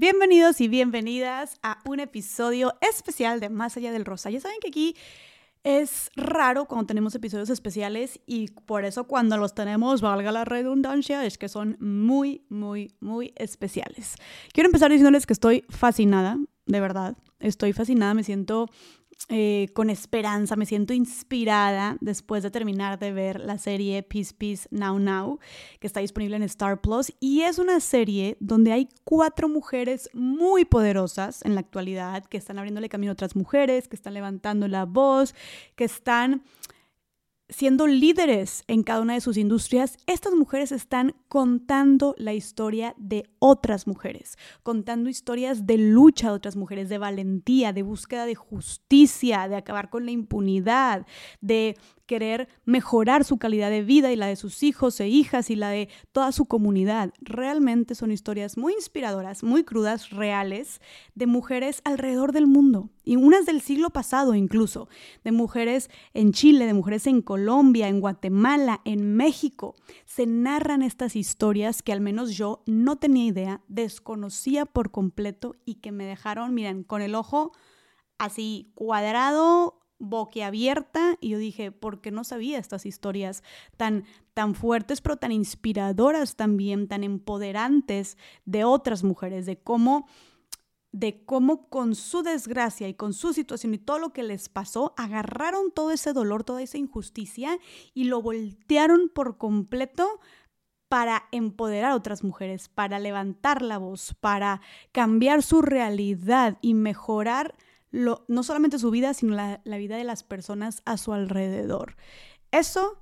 Bienvenidos y bienvenidas a un episodio especial de Más allá del rosa. Ya saben que aquí es raro cuando tenemos episodios especiales y por eso cuando los tenemos, valga la redundancia, es que son muy, muy, muy especiales. Quiero empezar diciéndoles que estoy fascinada, de verdad. Estoy fascinada, me siento eh, con esperanza, me siento inspirada después de terminar de ver la serie Peace Peace Now Now, que está disponible en Star Plus. Y es una serie donde hay cuatro mujeres muy poderosas en la actualidad, que están abriéndole camino a otras mujeres, que están levantando la voz, que están siendo líderes en cada una de sus industrias, estas mujeres están contando la historia de otras mujeres, contando historias de lucha de otras mujeres, de valentía, de búsqueda de justicia, de acabar con la impunidad, de querer mejorar su calidad de vida y la de sus hijos e hijas y la de toda su comunidad. Realmente son historias muy inspiradoras, muy crudas, reales, de mujeres alrededor del mundo. Y unas del siglo pasado incluso, de mujeres en Chile, de mujeres en Colombia, en Guatemala, en México. Se narran estas historias que al menos yo no tenía idea, desconocía por completo y que me dejaron, miren, con el ojo así cuadrado, boquiabierta y yo dije, ¿por qué no sabía estas historias tan, tan fuertes, pero tan inspiradoras también, tan empoderantes de otras mujeres, de cómo de cómo con su desgracia y con su situación y todo lo que les pasó, agarraron todo ese dolor, toda esa injusticia y lo voltearon por completo para empoderar a otras mujeres, para levantar la voz, para cambiar su realidad y mejorar no solamente su vida, sino la, vida de las personas a su alrededor. Eso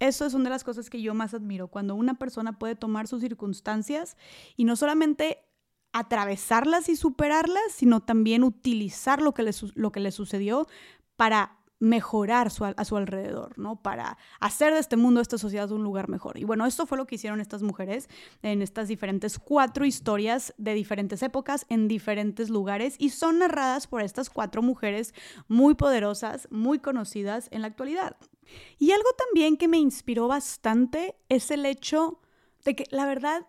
eso es una de las cosas que yo más admiro, cuando una persona puede tomar sus circunstancias y no solamente atravesarlas y superarlas, sino también utilizar lo que le, lo que le sucedió para mejorar a su alrededor, ¿no? Para hacer de este mundo, de esta sociedad, un lugar mejor. Y bueno, esto fue lo que hicieron estas mujeres en estas diferentes cuatro historias de diferentes épocas, en diferentes lugares, y son narradas por estas cuatro mujeres muy poderosas, muy conocidas en la actualidad. Y algo también que me inspiró bastante es el hecho de que, la verdad,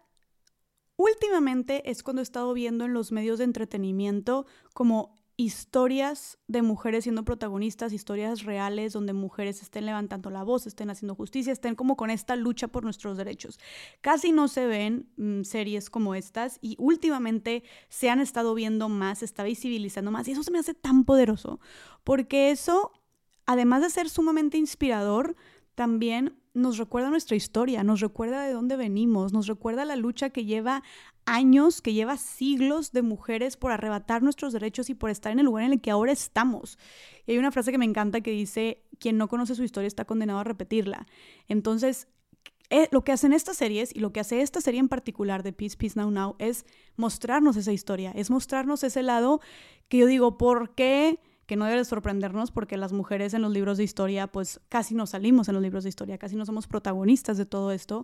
últimamente es cuando he estado viendo en los medios de entretenimiento como historias de mujeres siendo protagonistas, historias reales donde mujeres estén levantando la voz, estén haciendo justicia, estén como con esta lucha por nuestros derechos. Casi no se ven mm, series como estas y últimamente se han estado viendo más, se está visibilizando más y eso se me hace tan poderoso porque eso, además de ser sumamente inspirador, también nos recuerda nuestra historia, nos recuerda de dónde venimos, nos recuerda la lucha que lleva años, que lleva siglos de mujeres por arrebatar nuestros derechos y por estar en el lugar en el que ahora estamos. Y hay una frase que me encanta que dice, quien no conoce su historia está condenado a repetirla. Entonces, eh, lo que hacen estas series y lo que hace esta serie en particular de Peace, Peace Now Now es mostrarnos esa historia, es mostrarnos ese lado que yo digo, ¿por qué? que no debe sorprendernos porque las mujeres en los libros de historia, pues casi no salimos en los libros de historia, casi no somos protagonistas de todo esto,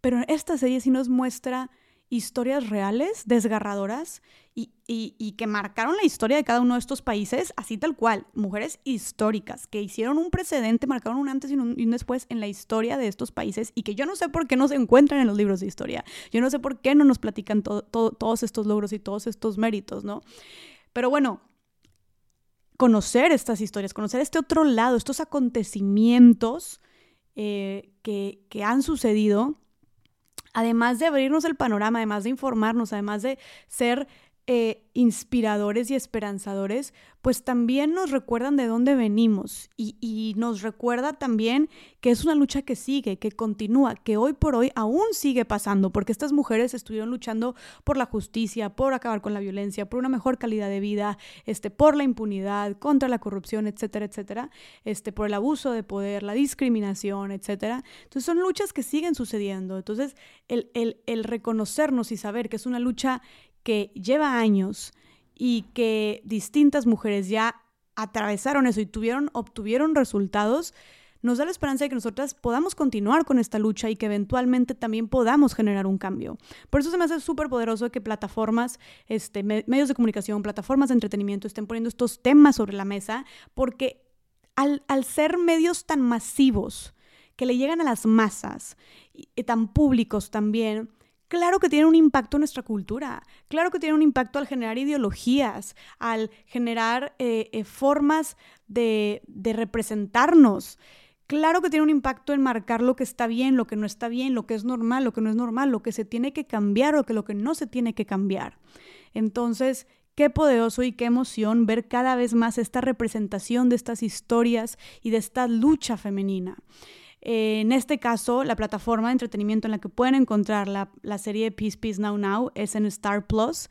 pero esta serie sí nos muestra historias reales, desgarradoras y, y, que marcaron la historia de cada uno de estos países, así tal cual, mujeres históricas que hicieron un precedente, marcaron un antes y un, después en la historia de estos países y que yo no sé por qué no se encuentran en los libros de historia, yo no sé por qué no nos platican todos estos logros y todos estos méritos, ¿no? Pero bueno, conocer estas historias, conocer este otro lado, estos acontecimientos eh, que, que han sucedido, además de abrirnos el panorama, además de informarnos, además de ser eh, inspiradores y esperanzadores, pues también nos recuerdan de dónde venimos y, nos recuerda también que es una lucha que sigue, que continúa, que hoy por hoy aún sigue pasando, porque estas mujeres estuvieron luchando por la justicia, por acabar con la violencia, por una mejor calidad de vida, este, por la impunidad, contra la corrupción, etcétera, etcétera, este, por el abuso de poder, la discriminación, etcétera. Entonces son luchas que siguen sucediendo. Entonces el, el, el reconocernos y saber que es una lucha que lleva años y que distintas mujeres ya atravesaron eso y tuvieron, obtuvieron resultados, nos da la esperanza de que nosotras podamos continuar con esta lucha y que eventualmente también podamos generar un cambio. Por eso se me hace súper poderoso que plataformas, este, medios de comunicación, plataformas de entretenimiento estén poniendo estos temas sobre la mesa, porque al, al ser medios tan masivos, que le llegan a las masas, y tan públicos también, Claro que tiene un impacto en nuestra cultura, claro que tiene un impacto al generar ideologías, al generar eh, eh, formas de, de representarnos. Claro que tiene un impacto en marcar lo que está bien, lo que no está bien, lo que es normal, lo que no es normal, lo que se tiene que cambiar o que lo que no se tiene que cambiar. Entonces, qué poderoso y qué emoción ver cada vez más esta representación de estas historias y de esta lucha femenina. Eh, en este caso, la plataforma de entretenimiento en la que pueden encontrar la, la serie Peace Peace Now Now es en Star Plus.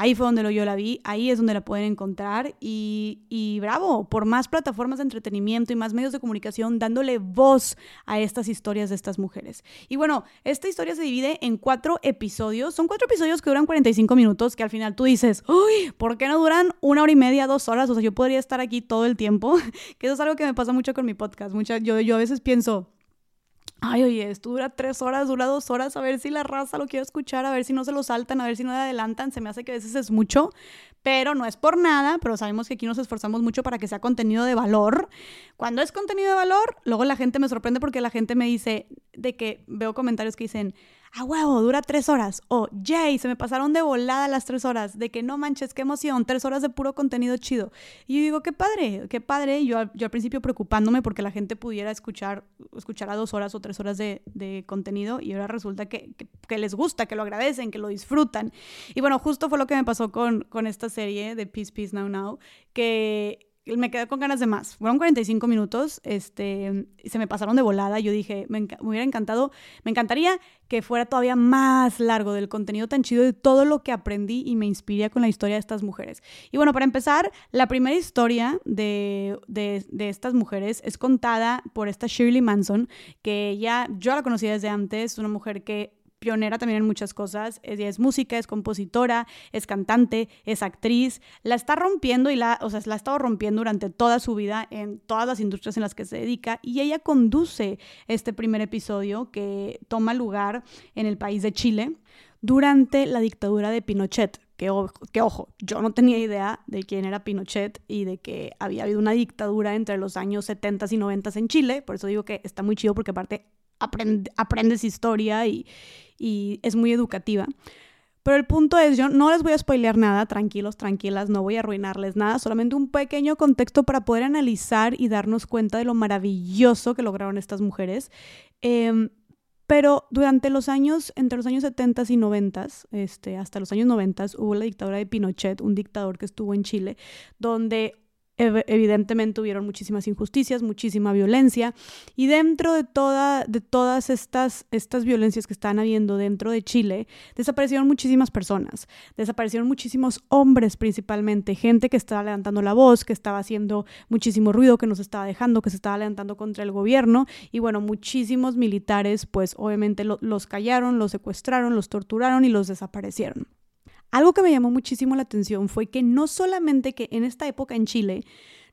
Ahí fue donde yo la vi, ahí es donde la pueden encontrar y, y, bravo, por más plataformas de entretenimiento y más medios de comunicación dándole voz a estas historias de estas mujeres. Y bueno, esta historia se divide en cuatro episodios, son cuatro episodios que duran 45 minutos, que al final tú dices, uy, ¿por qué no duran una hora y media, dos horas? O sea, yo podría estar aquí todo el tiempo, que eso es algo que me pasa mucho con mi podcast. Mucha, yo, yo a veces pienso, Ay, oye, esto dura tres horas, dura dos horas, a ver si la raza lo quiere escuchar, a ver si no se lo saltan, a ver si no le adelantan. Se me hace que a veces es mucho, pero no es por nada, pero sabemos que aquí nos esforzamos mucho para que sea contenido de valor. Cuando es contenido de valor, luego la gente me sorprende porque la gente me dice de que veo comentarios que dicen, a huevo, dura tres horas. O, yay, se me pasaron de volada las tres horas. De que no manches, qué emoción, tres horas de puro contenido chido. Y yo digo, qué padre, qué padre. Yo, yo al principio preocupándome porque la gente pudiera escuchar, escuchar a dos horas o tres horas de, contenido y ahora resulta que, que, que, les gusta, que lo agradecen, que lo disfrutan. Y bueno, justo fue lo que me pasó con, con esta serie de Peace, Peace Now Now, que me quedé con ganas de más. Fueron 45 minutos, este, se me pasaron de volada. Yo dije, me, hubiera encantado, me encantaría que fuera todavía más largo del contenido tan chido de todo lo que aprendí y me inspiré con la historia de estas mujeres. Y bueno, para empezar, la primera historia de, de, de estas mujeres es contada por esta Shirley Manson, que ya yo la conocía desde antes, una mujer que pionera también en muchas cosas. Ella es música, es compositora, es cantante, es actriz. La está rompiendo y la, o sea, la ha estado rompiendo durante toda su vida en todas las industrias en las que se dedica. Y ella conduce este primer episodio que toma lugar en el país de Chile durante la dictadura de Pinochet. Que, que, ojo, yo no tenía idea de quién era Pinochet y de que había habido una dictadura entre los años 70 y 90 en Chile. Por eso digo que está muy chido porque aparte aprende, aprendes historia y, y es muy educativa. Pero el punto es, yo no les voy a spoilear nada, tranquilos, tranquilas, no voy a arruinarles nada, solamente un pequeño contexto para poder analizar y darnos cuenta de lo maravilloso que lograron estas mujeres. Eh, pero durante los años, entre los años 70 y 90, este, hasta los años 90, hubo la dictadura de Pinochet, un dictador que estuvo en Chile, donde evidentemente hubieron muchísimas injusticias, muchísima violencia y dentro de, toda, de todas estas, estas violencias que están habiendo dentro de Chile, desaparecieron muchísimas personas, desaparecieron muchísimos hombres principalmente, gente que estaba levantando la voz, que estaba haciendo muchísimo ruido, que nos estaba dejando, que se estaba levantando contra el gobierno y bueno, muchísimos militares pues obviamente lo, los callaron, los secuestraron, los torturaron y los desaparecieron. Algo que me llamó muchísimo la atención fue que no solamente que en esta época en Chile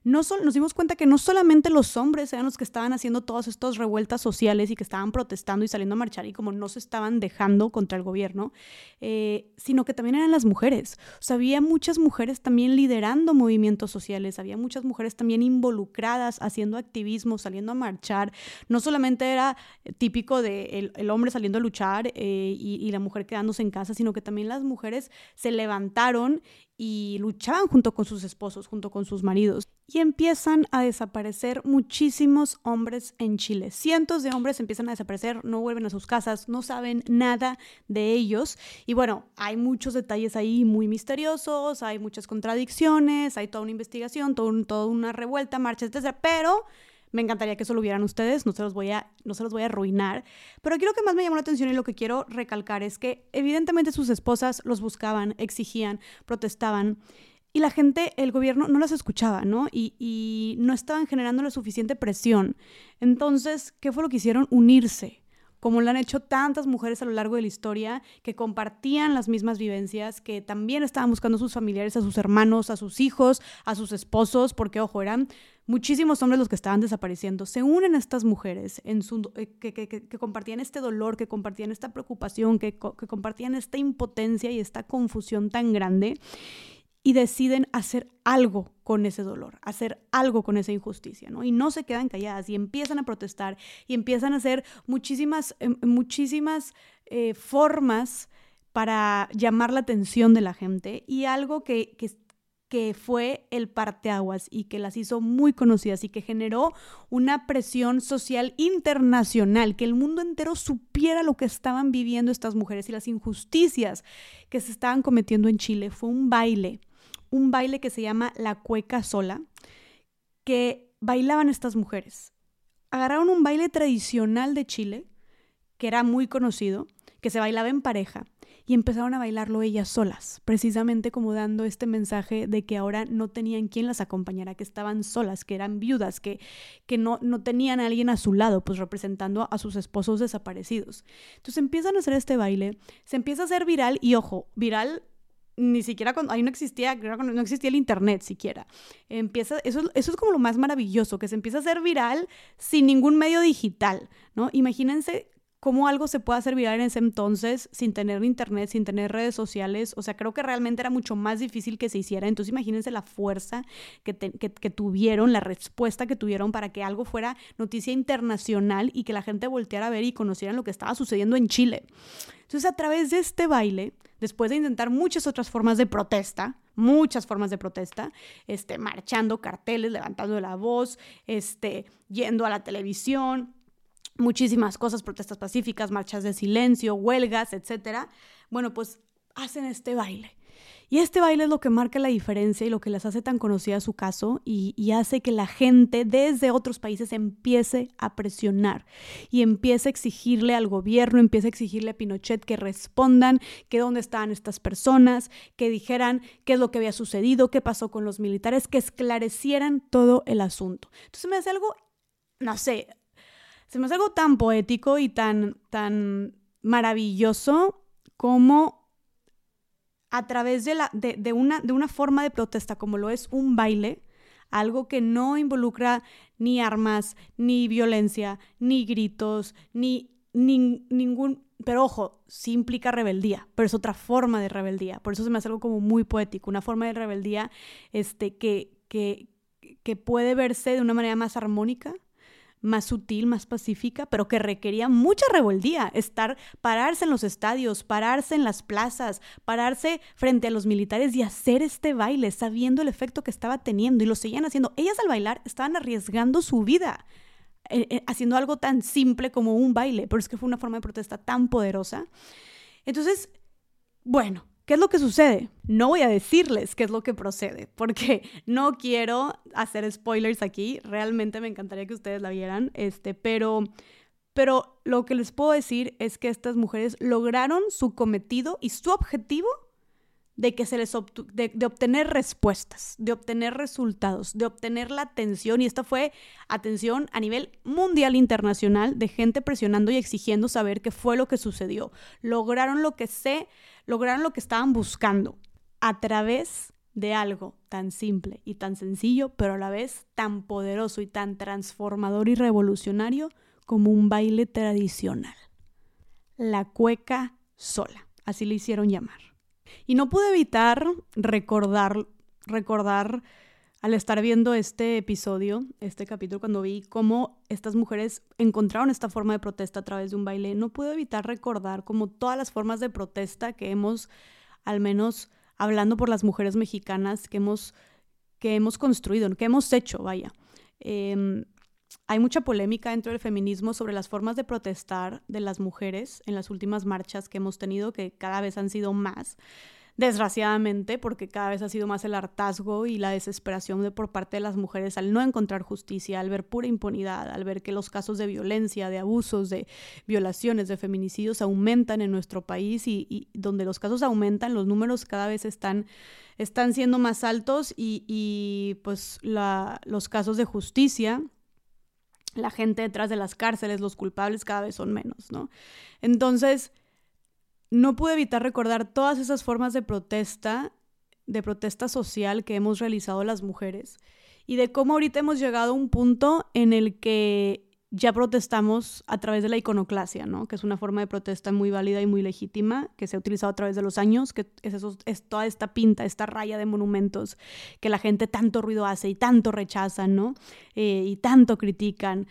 no nos dimos cuenta que no solamente los hombres eran los que estaban haciendo todas estas revueltas sociales y que estaban protestando y saliendo a marchar y como no se estaban dejando contra el gobierno, eh, sino que también eran las mujeres. Había muchas mujeres también liderando movimientos sociales, había muchas mujeres también involucradas haciendo activismo, saliendo a marchar. No solamente era típico de el, hombre saliendo a luchar eh, y la mujer quedándose en casa, sino que también las mujeres se levantaron y luchaban junto con sus esposos, junto con sus maridos. Y empiezan a desaparecer muchísimos hombres en Chile. Cientos de hombres empiezan a desaparecer, no vuelven a sus casas, no saben nada de ellos. Y bueno, hay muchos detalles ahí muy misteriosos, hay muchas contradicciones, hay toda una investigación, todo toda una revuelta, marchas, etc. Pero me encantaría que eso lo vieran ustedes, no se los voy a, no se los voy a arruinar. Pero aquí lo que más me llamó la atención y lo que quiero recalcar es que evidentemente sus esposas los buscaban, exigían, protestaban. Y la gente, el gobierno no las escuchaba, ¿no? Y, y no estaban generando la suficiente presión. Entonces, ¿qué fue lo que hicieron? Unirse como lo han hecho tantas mujeres a lo largo de la historia que compartían las mismas vivencias, que también estaban buscando a sus familiares, a sus hermanos, a sus hijos, a sus esposos, porque ojo, eran muchísimos hombres los que estaban desapareciendo. Se unen estas mujeres en su, eh, que, que, que, compartían este dolor, que compartían esta preocupación, que, que compartían esta impotencia y esta confusión tan grande y deciden hacer algo con ese dolor, hacer algo con esa injusticia, ¿no? Y no se quedan calladas y empiezan a protestar y empiezan a hacer muchísimas, em, muchísimas eh, formas para llamar la atención de la gente y algo que, que, que fue el parteaguas y que las hizo muy conocidas y que generó una presión social internacional, que el mundo entero supiera lo que estaban viviendo estas mujeres y las injusticias que se estaban cometiendo en Chile. Fue un baile, un baile que se llama La Cueca Sola, que bailaban estas mujeres. Agarraron un baile tradicional de Chile, que era muy conocido, que se bailaba en pareja y empezaron a bailarlo ellas solas, precisamente como dando este mensaje de que ahora no tenían quien las acompañara, que estaban solas, que eran viudas, que, que no, no tenían a alguien a su lado, pues representando a sus esposos desaparecidos. Entonces empiezan a hacer este baile, se empieza a hacer viral y ojo, viral ni siquiera cuando ahí no existía, no existía el internet siquiera. Empieza, eso, eso es como lo más maravilloso, que se empieza a hacer viral sin ningún medio digital, ¿no? Imagínense cómo algo se puede hacer viral en ese entonces sin tener internet, sin tener redes sociales. O sea, creo que realmente era mucho más difícil que se hiciera. Entonces imagínense la fuerza que, tuvieron, la respuesta que tuvieron para que algo fuera noticia internacional y que la gente volteara a ver y conocieran lo que estaba sucediendo en Chile. Entonces a través de este baile, después de intentar muchas otras formas de protesta, muchas formas de protesta, este, marchando carteles, levantando la voz, este, yendo a la televisión, muchísimas cosas, protestas pacíficas, marchas de silencio, huelgas, etcétera. Bueno, pues hacen este baile. Y este baile es lo que marca la diferencia y lo que les hace tan conocida su caso y, y, hace que la gente desde otros países empiece a presionar y empiece a exigirle al gobierno, empiece a exigirle a Pinochet que respondan, que dónde estaban estas personas, que dijeran qué es lo que había sucedido, qué pasó con los militares, que esclarecieran todo el asunto. Entonces me hace algo, no sé, se me hace algo tan poético y tan, tan maravilloso como a través de, la, de, una, de una forma de protesta como lo es un baile, algo que no involucra ni armas, ni violencia, ni gritos, ni, ningún... Pero ojo, sí implica rebeldía, pero es otra forma de rebeldía. Por eso se me hace algo como muy poético, una forma de rebeldía este, que, que, que puede verse de una manera más armónica, más sutil, más pacífica, pero que requería mucha rebeldía, estar, pararse en los estadios, pararse en las plazas, pararse frente a los militares y hacer este baile, sabiendo el efecto que estaba teniendo y lo seguían haciendo. Ellas al bailar estaban arriesgando su vida, eh, eh, haciendo algo tan simple como un baile, pero es que fue una forma de protesta tan poderosa. Entonces, bueno, ¿Qué es lo que sucede? No voy a decirles qué es lo que procede, porque no quiero hacer spoilers aquí. Realmente me encantaría que ustedes la vieran, este, pero, pero lo que les puedo decir es que estas mujeres lograron su cometido y su objetivo de que se les de, obtener respuestas, de obtener resultados, de obtener la atención y esta fue atención a nivel mundial internacional de gente presionando y exigiendo saber qué fue lo que sucedió. Lograron lo que se lograron lo que estaban buscando a través de algo tan simple y tan sencillo, pero a la vez tan poderoso y tan transformador y revolucionario como un baile tradicional. La cueca sola, así le hicieron llamar. Y no pude evitar recordar, recordar al estar viendo este episodio, este capítulo, cuando vi cómo estas mujeres encontraron esta forma de protesta a través de un baile, no pude evitar recordar como todas las formas de protesta que hemos, al menos hablando por las mujeres mexicanas, que hemos, que hemos construido, que hemos hecho, vaya. Em, hay mucha polémica dentro del feminismo sobre las formas de protestar de las mujeres en las últimas marchas que hemos tenido, que cada vez han sido más, desgraciadamente, porque cada vez ha sido más el hartazgo y la desesperación de, por parte de las mujeres al no encontrar justicia, al ver pura impunidad, al ver que los casos de violencia, de abusos, de violaciones, de feminicidios aumentan en nuestro país y, donde los casos aumentan, los números cada vez están, están siendo más altos y, pues los casos de justicia la gente detrás de las cárceles, los culpables cada vez son menos, ¿no? Entonces, no pude evitar recordar todas esas formas de protesta, de protesta social que hemos realizado las mujeres y de cómo ahorita hemos llegado a un punto en el que ya protestamos a través de la iconoclasia, ¿no? Que es una forma de protesta muy válida y muy legítima, que se ha utilizado a través de los años, que es, eso, es toda esta pinta, esta raya de monumentos que la gente tanto ruido hace y tanto rechazan, ¿no? Eh, y tanto critican.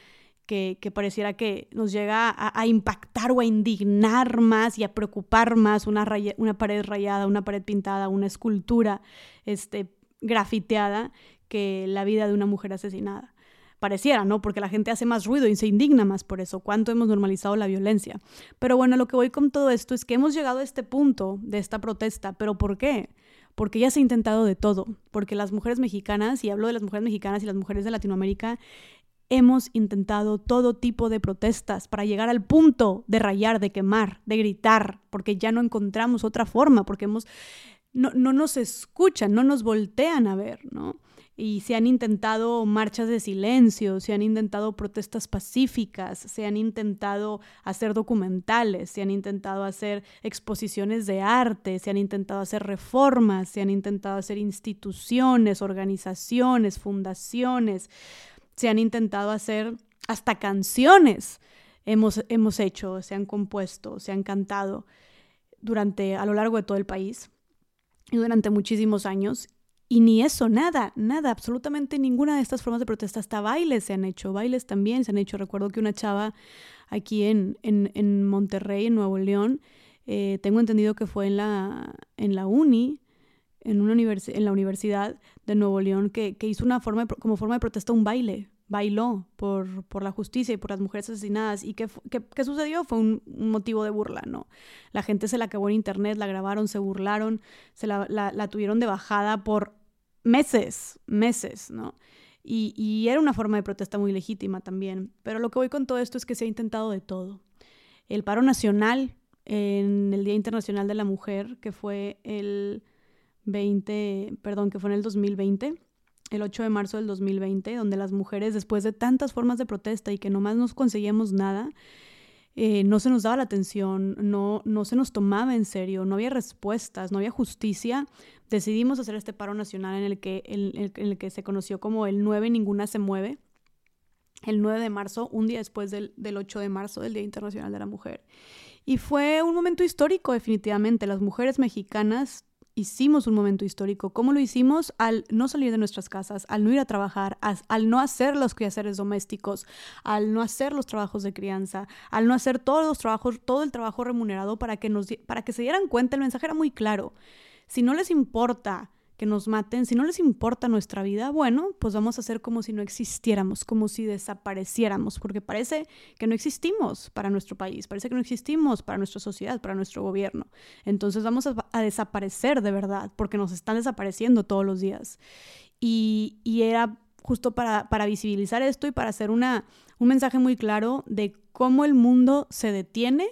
Que, que, pareciera que nos llega a, impactar o a indignar más y a preocupar más una, una pared rayada, una pared pintada, una escultura este, grafiteada que la vida de una mujer asesinada pareciera, ¿no? Porque la gente hace más ruido y se indigna más por eso. ¿Cuánto hemos normalizado la violencia? Pero bueno, lo que voy con todo esto es que hemos llegado a este punto de esta protesta. ¿Pero por qué? Porque ya se ha intentado de todo. Porque las mujeres mexicanas, y hablo de las mujeres mexicanas y las mujeres de Latinoamérica, hemos intentado todo tipo de protestas para llegar al punto de rayar, de quemar, de gritar, porque ya no encontramos otra forma, porque hemos, no, no nos escuchan, no nos voltean a ver, ¿no? Y se han intentado marchas de silencio, se han intentado protestas pacíficas, se han intentado hacer documentales, se han intentado hacer exposiciones de arte, se han intentado hacer reformas, se han intentado hacer instituciones, organizaciones, fundaciones, se han intentado hacer hasta canciones. Hemos, hemos hecho, se han compuesto, se han cantado durante a lo largo de todo el país y durante muchísimos años y ni eso, nada, nada, absolutamente ninguna de estas formas de protesta, hasta bailes se han hecho, bailes también se han hecho. Recuerdo que una chava aquí en, en, en Monterrey, en Nuevo León, eh, tengo entendido que fue en la, en la uni, en, una en la Universidad de Nuevo León, que, que hizo una forma como forma de protesta un baile, bailó por, por, la justicia y por las mujeres asesinadas. ¿Y qué, qué, qué sucedió? Fue un, motivo de burla, ¿no? La gente se la acabó en internet, la grabaron, se burlaron, se la, la, tuvieron de bajada por meses, meses, ¿no? Y, y, era una forma de protesta muy legítima también. Pero lo que voy con todo esto es que se ha intentado de todo. El paro nacional en el Día Internacional de la Mujer, que fue el 20, perdón, que fue en el 2020, el 8 de marzo del 2020, donde las mujeres, después de tantas formas de protesta y que nomás no conseguíamos nada, eh, no se nos daba la atención, no, no se nos tomaba en serio, no había respuestas, no había justicia, decidimos hacer este paro nacional en el que, en el que se conoció como el 9 Ninguna se mueve, el 9 de marzo, un día después del, del 8 de marzo, del Día Internacional de la Mujer. Y fue un momento histórico, definitivamente. Las mujeres mexicanas hicimos un momento histórico. ¿Cómo lo hicimos? Al no salir de nuestras casas, al no ir a trabajar, al no hacer los quehaceres domésticos, al no hacer los trabajos de crianza, al no hacer todos los trabajos, todo el trabajo remunerado para que, para que se dieran cuenta. El mensaje era muy claro. Si no les importa que nos maten, si no les importa nuestra vida, bueno, pues vamos a hacer como si no existiéramos, como si desapareciéramos, porque parece que no existimos para nuestro país, parece que no existimos para nuestra sociedad, para nuestro gobierno. Entonces vamos a, desaparecer de verdad, porque nos están desapareciendo todos los días. Y, era justo para, para, visibilizar esto y para hacer una, un mensaje muy claro de cómo el mundo se detiene,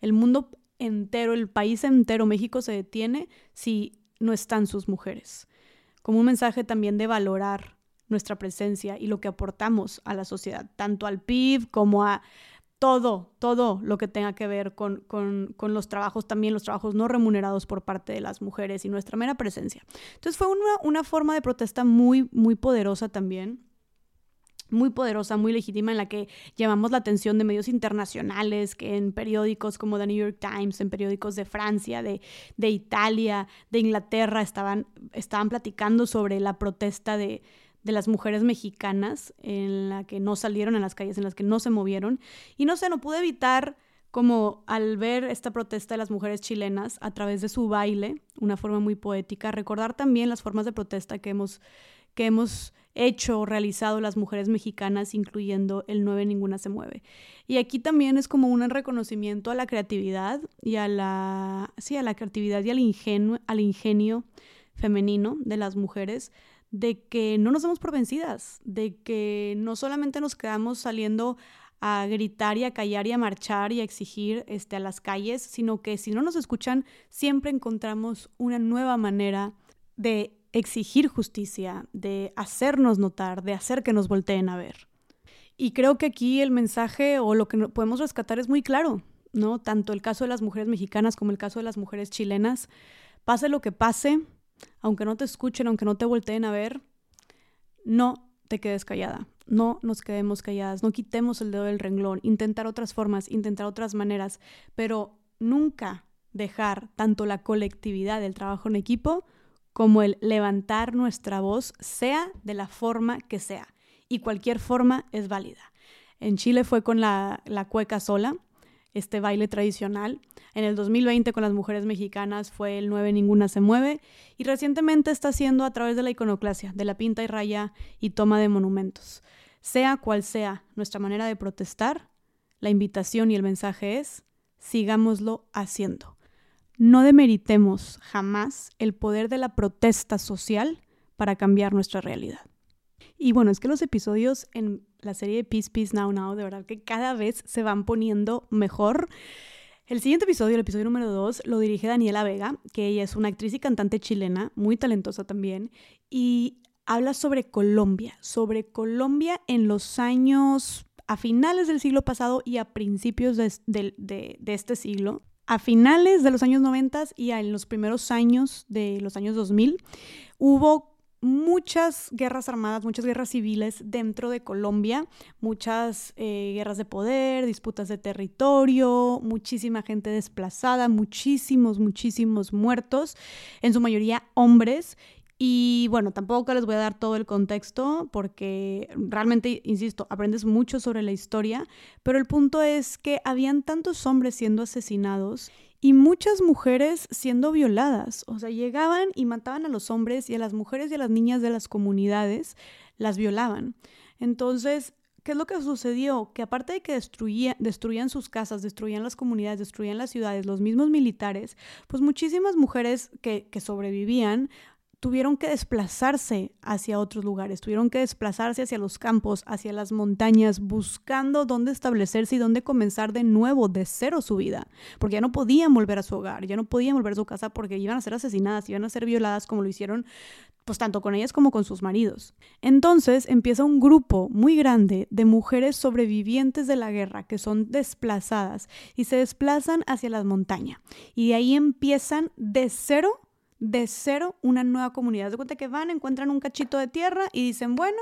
el mundo entero, el país entero, México se detiene si no están sus mujeres. Como un mensaje también de valorar nuestra presencia y lo que aportamos a la sociedad, tanto al PIB como a todo, todo lo que tenga que ver con, los trabajos, también los trabajos no remunerados por parte de las mujeres y nuestra mera presencia. Entonces fue una, una forma de protesta muy, muy poderosa también muy poderosa, muy legítima, en la que llamamos la atención de medios internacionales, que en periódicos como The New York Times, en periódicos de Francia, de, de Italia, de Inglaterra, estaban, estaban platicando sobre la protesta de, de las mujeres mexicanas, en la que no salieron a las calles, en las que no se movieron. Y no sé, no pude evitar como al ver esta protesta de las mujeres chilenas a través de su baile, una forma muy poética, recordar también las formas de protesta que hemos, que hemos hecho o realizado las mujeres mexicanas, incluyendo el 9 Ninguna se mueve. Y aquí también es como un reconocimiento a la creatividad y a la, sí, a la creatividad y al ingenio, al ingenio femenino de las mujeres, de que no nos damos por vencidas, de que no solamente nos quedamos saliendo a gritar y a callar y a marchar y a exigir este, a las calles, sino que si no nos escuchan, siempre encontramos una nueva manera de exigir justicia, de hacernos notar, de hacer que nos volteen a ver. Y creo que aquí el mensaje o lo que podemos rescatar es muy claro, ¿no? Tanto el caso de las mujeres mexicanas como el caso de las mujeres chilenas. Pase lo que pase, aunque no te escuchen, aunque no te volteen a ver, no te quedes callada. no nos quedemos calladas, no quitemos el dedo del renglón, intentar otras formas, intentar otras maneras, pero nunca dejar tanto la colectividad del trabajo en equipo como el levantar nuestra voz, sea de la forma que sea. Y cualquier forma es válida. En Chile fue con la, la cueca sola, este baile tradicional. En el 2020 con las mujeres mexicanas fue el 9 Ninguna se mueve y recientemente está haciendo a través de la iconoclasia, de la pinta y raya y toma de monumentos. Sea cual sea nuestra manera de protestar, la invitación y el mensaje es, sigámoslo haciendo. No demeritemos jamás el poder de la protesta social para cambiar nuestra realidad. Y bueno, es que los episodios en la serie de Peace, Peace, Now, Now, de verdad que cada vez se van poniendo mejor. El siguiente episodio, el episodio número 2, lo dirige Daniela Vega, que ella es una actriz y cantante chilena, muy talentosa también, y habla sobre Colombia, sobre Colombia en los años a finales del siglo pasado y a principios de, de este siglo a finales de los años 90 y en los primeros años de los años 2000 hubo muchas guerras armadas, muchas guerras civiles dentro de Colombia, muchas eh, guerras de poder, disputas de territorio, muchísima gente desplazada, muchísimos, muchísimos muertos, en su mayoría hombres, y bueno, tampoco les voy a dar todo el contexto porque realmente, insisto, aprendes mucho sobre la historia, pero el punto es que habían tantos hombres siendo asesinados y muchas mujeres siendo violadas. O sea, llegaban y mataban a los hombres y a las mujeres y a las niñas de las comunidades las violaban. Entonces, ¿qué es lo que sucedió? Que aparte de que destruían sus casas, destruían las comunidades, destruían las ciudades, los mismos militares, pues muchísimas mujeres que, que sobrevivían tuvieron que desplazarse hacia otros lugares, tuvieron que desplazarse hacia los campos, hacia las montañas, buscando dónde establecerse y dónde comenzar de nuevo, de cero su vida, porque ya no podían volver a su hogar, ya no podían volver a su casa porque iban a ser asesinadas, iban a ser violadas como lo hicieron pues tanto con ellas como con sus maridos. Entonces empieza un grupo muy grande de mujeres sobrevivientes de la guerra que son desplazadas y se desplazan hacia las montañas y de ahí empiezan de cero de cero una nueva comunidad. De cuenta que van, encuentran un cachito de tierra y dicen, bueno,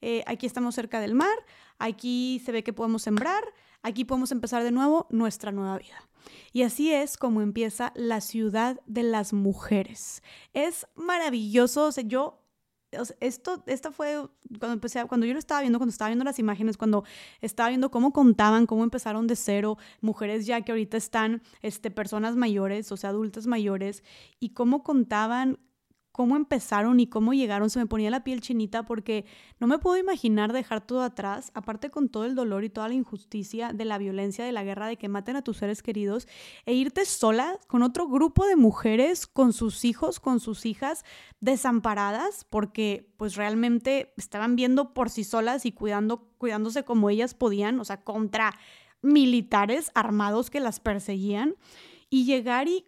eh, aquí estamos cerca del mar, aquí se ve que podemos sembrar, aquí podemos empezar de nuevo nuestra nueva vida. Y así es como empieza la ciudad de las mujeres. Es maravilloso, o sea, yo esto, esta fue cuando empecé, cuando yo lo estaba viendo, cuando estaba viendo las imágenes, cuando estaba viendo cómo contaban, cómo empezaron de cero, mujeres ya que ahorita están, este, personas mayores, o sea, adultas mayores, y cómo contaban cómo empezaron y cómo llegaron, se me ponía la piel chinita porque no me puedo imaginar dejar todo atrás, aparte con todo el dolor y toda la injusticia de la violencia, de la guerra, de que maten a tus seres queridos, e irte sola con otro grupo de mujeres, con sus hijos, con sus hijas, desamparadas, porque pues realmente estaban viendo por sí solas y cuidando, cuidándose como ellas podían, o sea, contra militares armados que las perseguían, y llegar y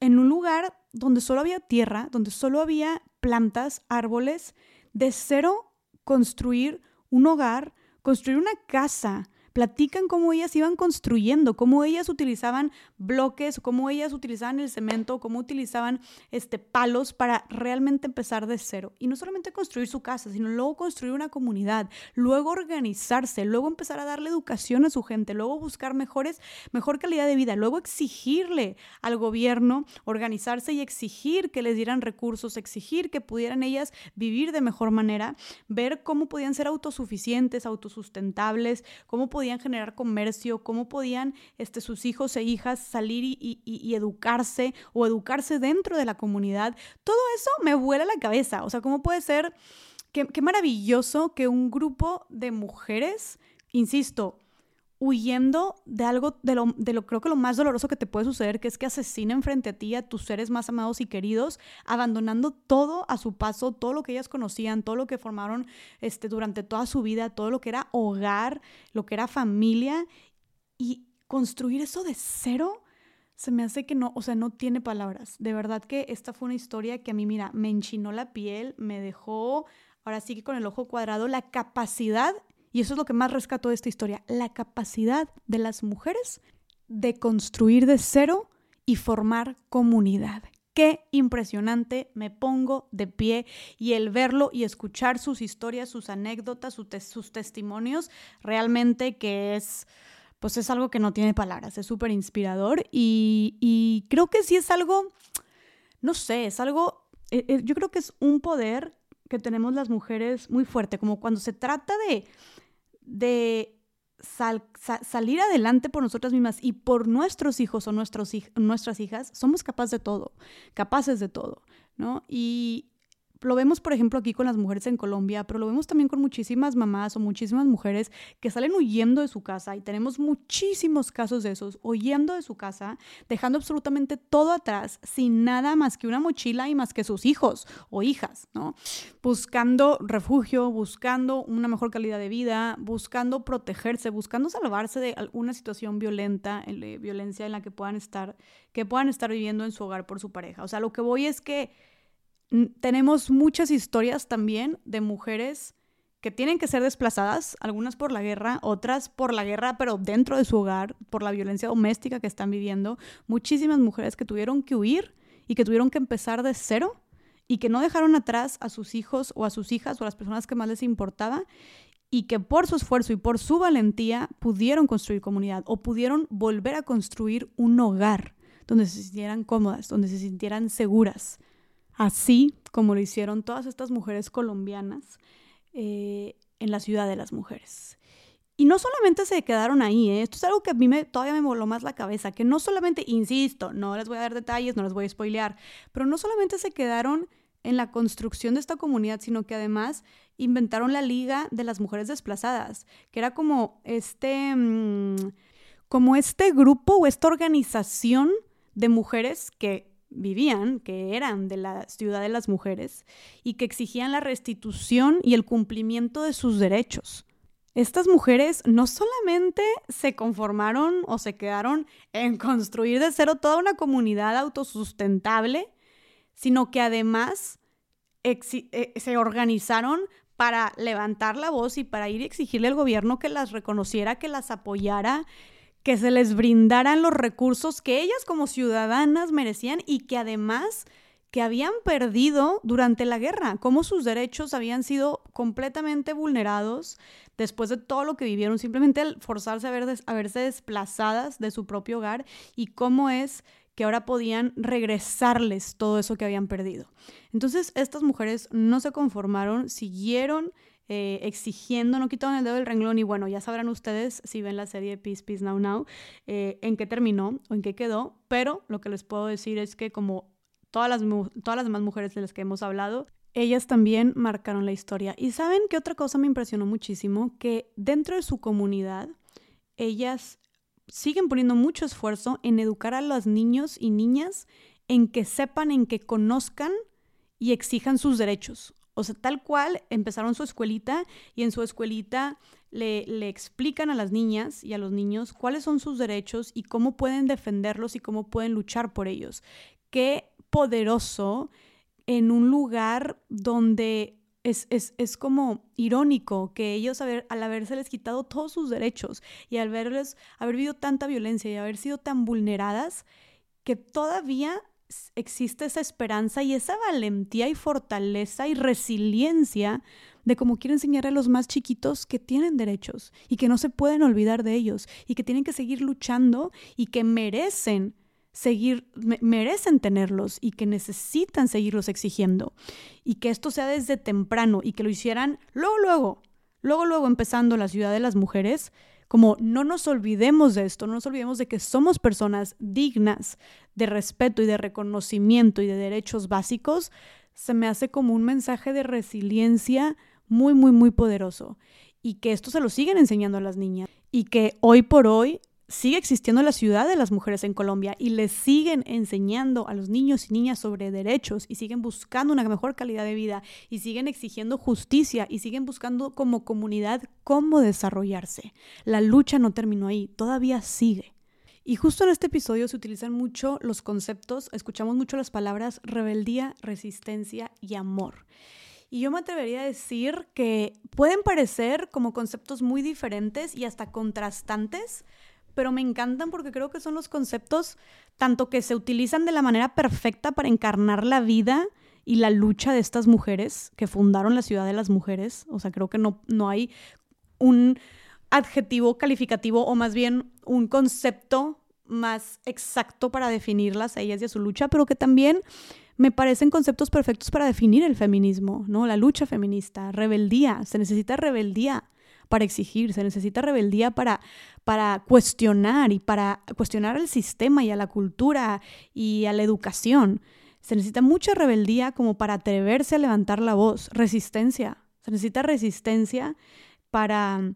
en un lugar donde solo había tierra, donde solo había plantas, árboles, de cero construir un hogar, construir una casa, platican cómo ellas iban construyendo, cómo ellas utilizaban bloques, cómo ellas utilizaban el cemento, cómo utilizaban este, palos para realmente empezar de cero. Y no solamente construir su casa, sino luego construir una comunidad, luego organizarse, luego empezar a darle educación a su gente, luego buscar mejores, mejor calidad de vida, luego exigirle al gobierno organizarse y exigir que les dieran recursos, exigir que pudieran ellas vivir de mejor manera, ver cómo podían ser autosuficientes, autosustentables, cómo podían generar comercio, cómo podían este, sus hijos e hijas salir y, educarse o educarse dentro de la comunidad. Todo eso me vuela la cabeza. O sea, ¿cómo puede ser? Qué maravilloso que un grupo de mujeres, insisto, huyendo de algo, de lo, de lo creo que lo más doloroso que te puede suceder, que es que asesinen frente a ti a tus seres más amados y queridos, abandonando todo a su paso, todo lo que ellas conocían, todo lo que formaron este, durante toda su vida, todo lo que era hogar, lo que era familia, y construir eso de cero, se me hace que no, o sea, no tiene palabras. De verdad que esta fue una historia que a mí, mira, me enchinó la piel, me dejó, ahora sí que con el ojo cuadrado, la capacidad y eso es lo que más rescato de esta historia, la capacidad de las mujeres de construir de cero y formar comunidad. qué impresionante, me pongo de pie y el verlo y escuchar sus historias, sus anécdotas, sus, testimonios, realmente que es, pues es algo que no tiene palabras, es súper inspirador y, creo que sí es algo, no sé, es algo, eh, eh, yo creo que es un poder que tenemos las mujeres muy fuerte, como cuando se trata de, de salir adelante por nosotras mismas y por nuestros hijos o nuestras hijas, somos capaces de todo, capaces de todo, ¿no? Y, lo vemos, por ejemplo, aquí con las mujeres en Colombia, pero lo vemos también con muchísimas mamás o muchísimas mujeres que salen huyendo de su casa y tenemos muchísimos casos de esos, huyendo de su casa, dejando absolutamente todo atrás, sin nada más que una mochila y más que sus hijos o hijas, ¿no? Buscando refugio, buscando una mejor calidad de vida, buscando protegerse, buscando salvarse de alguna situación violenta, de violencia en la que puedan estar, que puedan estar viviendo en su hogar por su pareja. O sea, lo que voy es que tenemos muchas historias también de mujeres que tienen que ser desplazadas, algunas por la guerra, otras por la guerra, pero dentro de su hogar, por la violencia doméstica que están viviendo. Muchísimas mujeres que tuvieron que huir y que tuvieron que empezar de cero y que no dejaron atrás a sus hijos o a sus hijas o a las personas que más les importaba y que por su esfuerzo y por su valentía pudieron construir comunidad o pudieron volver a construir un hogar donde se sintieran cómodas, donde se sintieran seguras así como lo hicieron todas estas mujeres colombianas eh, en la ciudad de las mujeres. Y no solamente se quedaron ahí, ¿eh? esto es algo que a mí me, todavía me voló más la cabeza, que no solamente, insisto, no les voy a dar detalles, no les voy a spoilear, pero no solamente se quedaron en la construcción de esta comunidad, sino que además inventaron la Liga de las Mujeres Desplazadas, que era como este, mm, como este grupo o esta organización de mujeres que vivían, que eran de la ciudad de las mujeres, y que exigían la restitución y el cumplimiento de sus derechos. Estas mujeres no solamente se conformaron o se quedaron en construir de cero toda una comunidad autosustentable, sino que además eh, se organizaron para levantar la voz y para ir a exigirle al gobierno que las reconociera, que las apoyara, que se les brindaran los recursos que ellas como ciudadanas merecían y que además que habían perdido durante la guerra, cómo sus derechos habían sido completamente vulnerados después de todo lo que vivieron, simplemente al forzarse a verse desplazadas de su propio hogar y cómo es que ahora podían regresarles todo eso que habían perdido. Entonces, estas mujeres no se conformaron, siguieron eh, exigiendo, no quitaron el dedo del renglón y bueno, ya sabrán ustedes si ven la serie Peace, Peace Now Now, eh, en qué terminó o en qué quedó, pero lo que les puedo decir es que como todas las, todas las demás mujeres de las que hemos hablado, ellas también marcaron la historia. Y saben qué otra cosa me impresionó muchísimo, que dentro de su comunidad, ellas siguen poniendo mucho esfuerzo en educar a los niños y niñas en que sepan, en que conozcan y exijan sus derechos. O sea, tal cual empezaron su escuelita y en su escuelita le, le, explican a las niñas y a los niños cuáles son sus derechos y cómo pueden defenderlos y cómo pueden luchar por ellos. Qué poderoso en un lugar donde es, es, es, como irónico que ellos haber, al haberse les quitado todos sus derechos y al verles haber vivido tanta violencia y haber sido tan vulneradas, que todavía existe esa esperanza y esa valentía y fortaleza y resiliencia de cómo quiere enseñar a los más chiquitos que tienen derechos y que no se pueden olvidar de ellos y que tienen que seguir luchando y que merecen seguir, merecen tenerlos y que necesitan seguirlos exigiendo y que esto sea desde temprano y que lo hicieran luego, luego, luego, luego empezando la ciudad de las mujeres como no nos olvidemos de esto, no nos olvidemos de que somos personas dignas de respeto y de reconocimiento y de derechos básicos, se me hace como un mensaje de resiliencia muy, muy, muy poderoso. Y que esto se lo siguen enseñando a las niñas. Y que hoy por hoy sigue existiendo la ciudad de las mujeres en Colombia y les siguen enseñando a los niños y niñas sobre derechos y siguen buscando una mejor calidad de vida y siguen exigiendo justicia y siguen buscando como comunidad cómo desarrollarse. La lucha no terminó ahí, todavía sigue. Y justo en este episodio se utilizan mucho los conceptos, escuchamos mucho las palabras rebeldía, resistencia y amor. Y yo me atrevería a decir que pueden parecer como conceptos muy diferentes y hasta contrastantes, pero me encantan porque creo que son los conceptos tanto que se utilizan de la manera perfecta para encarnar la vida y la lucha de estas mujeres que fundaron la ciudad de las mujeres. O sea, creo que no, no hay un adjetivo calificativo o más bien un concepto más exacto para definirlas a ellas y a su lucha, pero que también me parecen conceptos perfectos para definir el feminismo, ¿no? La lucha feminista, rebeldía, se necesita rebeldía para exigir, se necesita rebeldía para, para cuestionar y para cuestionar al sistema y a la cultura y a la educación. Se necesita mucha rebeldía como para atreverse a levantar la voz, resistencia. Se necesita resistencia para,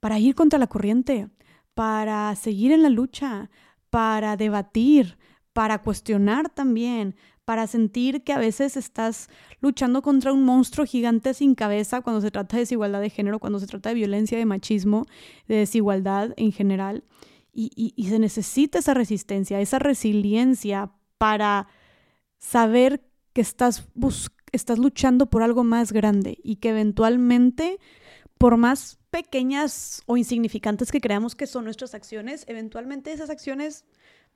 para ir contra la corriente, para seguir en la lucha, para debatir, para cuestionar también, para sentir que a veces estás luchando contra un monstruo gigante sin cabeza cuando se trata de desigualdad de género, cuando se trata de violencia, de machismo, de desigualdad en general. Y, se necesita esa resistencia, esa resiliencia para saber que estás, estás luchando por algo más grande y que eventualmente, por más pequeñas o insignificantes que creamos que son nuestras acciones, eventualmente esas acciones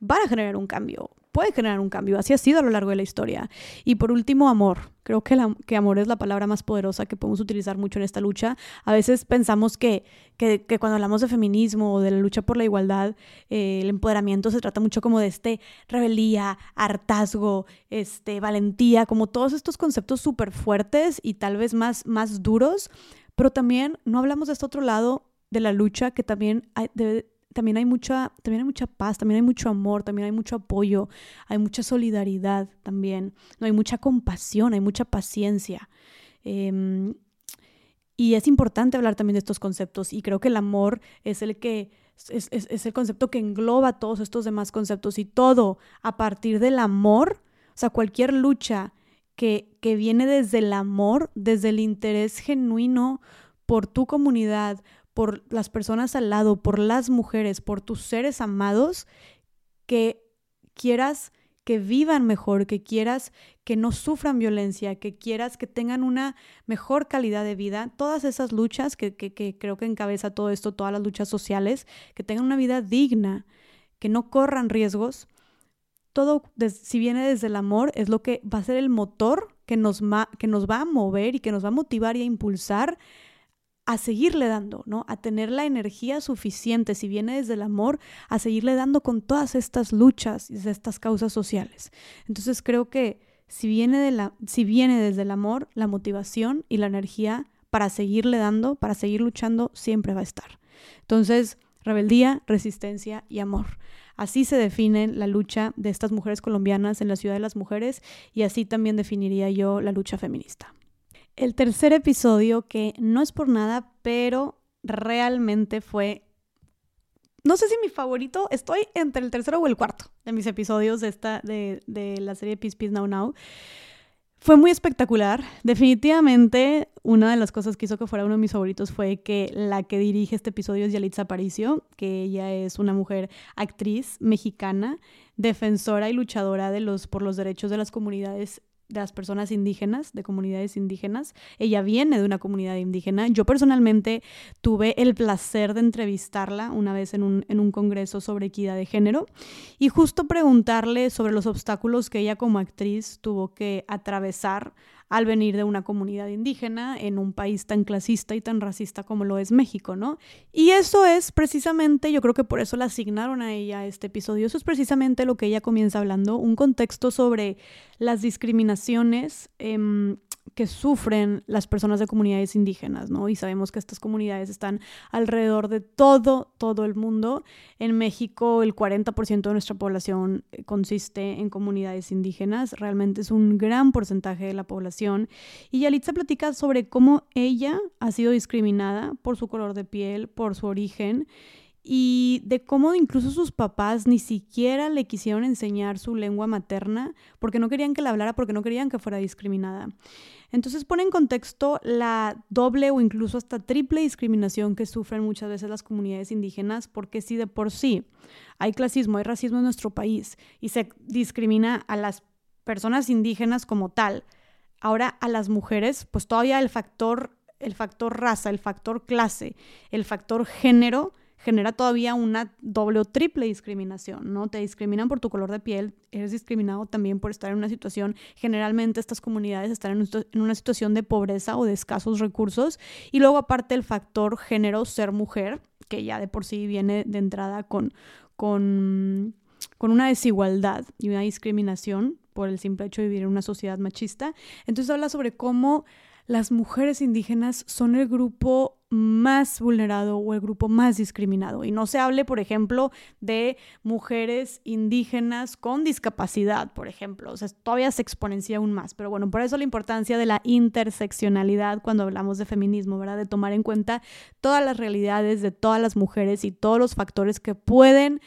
van a generar un cambio, puede generar un cambio, así ha sido a lo largo de la historia. Y por último, amor. Creo que, que amor es la palabra más poderosa que podemos utilizar mucho en esta lucha. A veces pensamos que, que, cuando hablamos de feminismo o de la lucha por la igualdad, eh, el empoderamiento se trata mucho como de este rebeldía, hartazgo, este, valentía, como todos estos conceptos súper fuertes y tal vez más, más duros, pero también no hablamos de este otro lado de la lucha que también debe, también hay mucha, también hay mucha paz, también hay mucho amor, también hay mucho apoyo, hay mucha solidaridad también, no hay mucha compasión, hay mucha paciencia. Em, y es importante hablar también de estos conceptos y creo que el amor es el que es, es, el concepto que engloba todos estos demás conceptos y todo a partir del amor, o sea, cualquier lucha que, que viene desde el amor, desde el interés genuino por tu comunidad, por las personas al lado, por las mujeres, por tus seres amados, que quieras que vivan mejor, que quieras que no sufran violencia, que quieras que tengan una mejor calidad de vida, todas esas luchas que, creo que encabeza todo esto, todas las luchas sociales, que tengan una vida digna, que no corran riesgos, todo, si viene desde el amor, es lo que va a ser el motor que nos, que nos va a mover y que nos va a motivar y a impulsar a seguirle dando, ¿no? A tener la energía suficiente, si viene desde el amor, a seguirle dando con todas estas luchas y estas causas sociales. Entonces creo que si viene, de la, si viene desde el amor, la motivación y la energía para seguirle dando, para seguir luchando, siempre va a estar. Entonces, rebeldía, resistencia y amor. Así se define la lucha de estas mujeres colombianas en la ciudad de las mujeres y así también definiría yo la lucha feminista el tercer episodio, que no es por nada, pero realmente fue, no sé si mi favorito, estoy entre el tercero o el cuarto de mis episodios de, esta, de, de la serie Peace Peace Now Now. Fue muy espectacular. Definitivamente, una de las cosas que hizo que fuera uno de mis favoritos fue que la que dirige este episodio es Yalitza Aparicio, que ella es una mujer actriz mexicana, defensora y luchadora de los, por los derechos de las comunidades de las personas indígenas, de comunidades indígenas. Ella viene de una comunidad indígena. Yo personalmente tuve el placer de entrevistarla una vez en un, en un congreso sobre equidad de género y justo preguntarle sobre los obstáculos que ella como actriz tuvo que atravesar al venir de una comunidad indígena en un país tan clasista y tan racista como lo es México, ¿no? Y eso es precisamente, yo creo que por eso le asignaron a ella este episodio, eso es precisamente lo que ella comienza hablando, un contexto sobre las discriminaciones em, que sufren las personas de comunidades indígenas, ¿no? Y sabemos que estas comunidades están alrededor de todo, todo el mundo. En México el 40% de nuestra población eh, consiste en comunidades indígenas, realmente es un gran porcentaje de la población. Y Yalitza platica sobre cómo ella ha sido discriminada por su color de piel, por su origen y de cómo incluso sus papás ni siquiera le quisieron enseñar su lengua materna porque no querían que la hablara, porque no querían que fuera discriminada. Entonces pone en contexto la doble o incluso hasta triple discriminación que sufren muchas veces las comunidades indígenas, porque si de por sí hay clasismo, hay racismo en nuestro país y se discrimina a las personas indígenas como tal, ahora a las mujeres, pues todavía el factor, el factor raza, el factor clase, el factor género, genera todavía una doble o triple discriminación, ¿no? Te discriminan por tu color de piel, eres discriminado también por estar en una situación, generalmente estas comunidades están en una situación de pobreza o de escasos recursos, y luego aparte el factor género, ser mujer, que ya de por sí viene de entrada con, con, con una desigualdad y una discriminación por el simple hecho de vivir en una sociedad machista. Entonces habla sobre cómo las mujeres indígenas son el grupo más vulnerado o el grupo más discriminado. Y no se hable, por ejemplo, de mujeres indígenas con discapacidad, por ejemplo. O sea, todavía se exponencia aún más. Pero bueno, por eso la importancia de la interseccionalidad cuando hablamos de feminismo, ¿verdad? De tomar en cuenta todas las realidades de todas las mujeres y todos los factores que pueden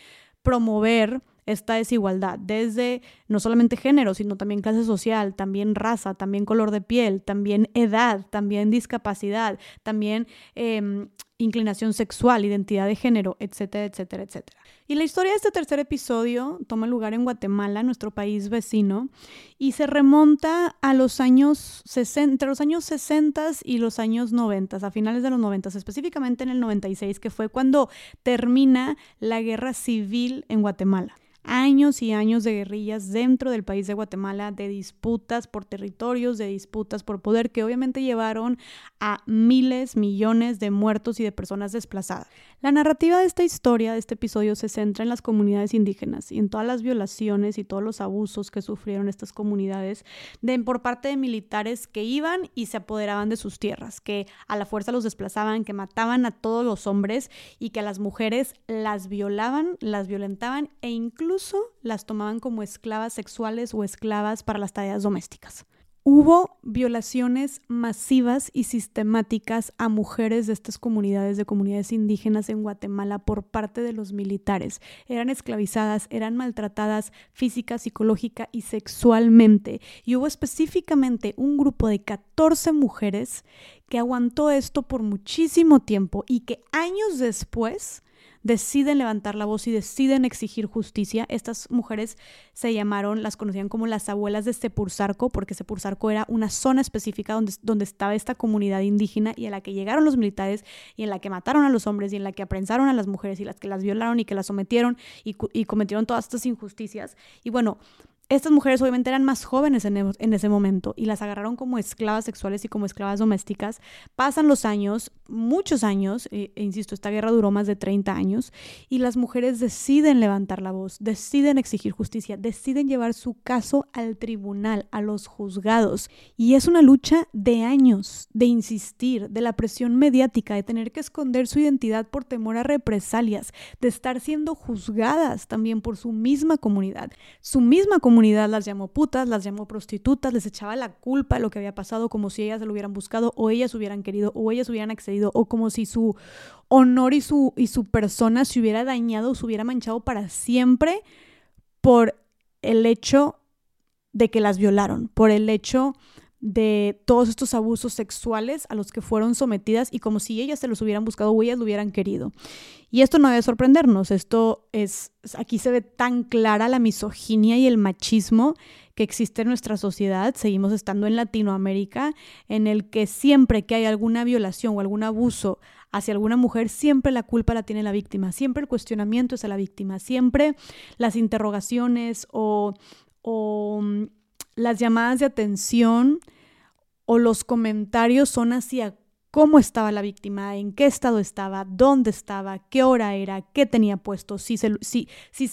promover esta desigualdad, desde no solamente género, sino también clase social, también raza, también color de piel, también edad, también discapacidad, también em, inclinación sexual, identidad de género, etcétera, etcétera, etcétera. Y la historia de este tercer episodio toma lugar en Guatemala, nuestro país vecino, y se remonta a los años 60, entre los años 60 y los años 90, a finales de los 90, específicamente en el 96, que fue cuando termina la guerra civil en Guatemala años y años de guerrillas dentro del país de Guatemala, de disputas por territorios, de disputas por poder, que obviamente llevaron a miles, millones de muertos y de personas desplazadas. La narrativa de esta historia, de este episodio, se centra en las comunidades indígenas y en todas las violaciones y todos los abusos que sufrieron estas comunidades de, por parte de militares que iban y se apoderaban de sus tierras, que a la fuerza los desplazaban, que mataban a todos los hombres y que a las mujeres las violaban, las violentaban e incluso las tomaban como esclavas sexuales o esclavas para las tareas domésticas. Hubo violaciones masivas y sistemáticas a mujeres de estas comunidades, de comunidades indígenas en Guatemala por parte de los militares. Eran esclavizadas, eran maltratadas física, psicológica y sexualmente. Y hubo específicamente un grupo de 14 mujeres que aguantó esto por muchísimo tiempo y que años después deciden levantar la voz y deciden exigir justicia. Estas mujeres se llamaron, las conocían como las abuelas de Sepursarco, porque Sepursarco era una zona específica donde, donde estaba esta comunidad indígena y en la que llegaron los militares y en la que mataron a los hombres y en la que aprensaron a las mujeres y las que las violaron y que las sometieron y cometieron todas estas injusticias. Y bueno, estas mujeres obviamente eran más jóvenes en, ese momento y las agarraron como esclavas sexuales y como esclavas domésticas. Pasan los años, muchos años, e, e insisto, esta guerra duró más de 30 años, y las mujeres deciden levantar la voz, deciden exigir justicia, deciden llevar su caso al tribunal, a los juzgados. Y es una lucha de años, de insistir, de la presión mediática, de tener que esconder su identidad por temor a represalias, de estar siendo juzgadas también por su misma comunidad. Su misma comunidad las llamó putas, las llamó prostitutas, les echaba la culpa de lo que había pasado como si ellas lo hubieran buscado o ellas hubieran querido o ellas hubieran accedido o como si su honor y su, y su persona se hubiera dañado o se hubiera manchado para siempre por el hecho de que las violaron, por el hecho de todos estos abusos sexuales a los que fueron sometidas y como si ellas se los hubieran buscado o ellas lo hubieran querido. Y esto no debe sorprendernos, esto es, aquí se ve tan clara la misoginia y el machismo que existe en nuestra sociedad, seguimos estando en Latinoamérica, en el que siempre que hay alguna violación o algún abuso hacia alguna mujer, siempre la culpa la tiene la víctima, siempre el cuestionamiento es a la víctima, siempre las interrogaciones o, mm, las llamadas de atención o los comentarios son hacia cómo estaba la víctima, en qué estado estaba, dónde estaba, qué hora era, qué tenía puesto, si se,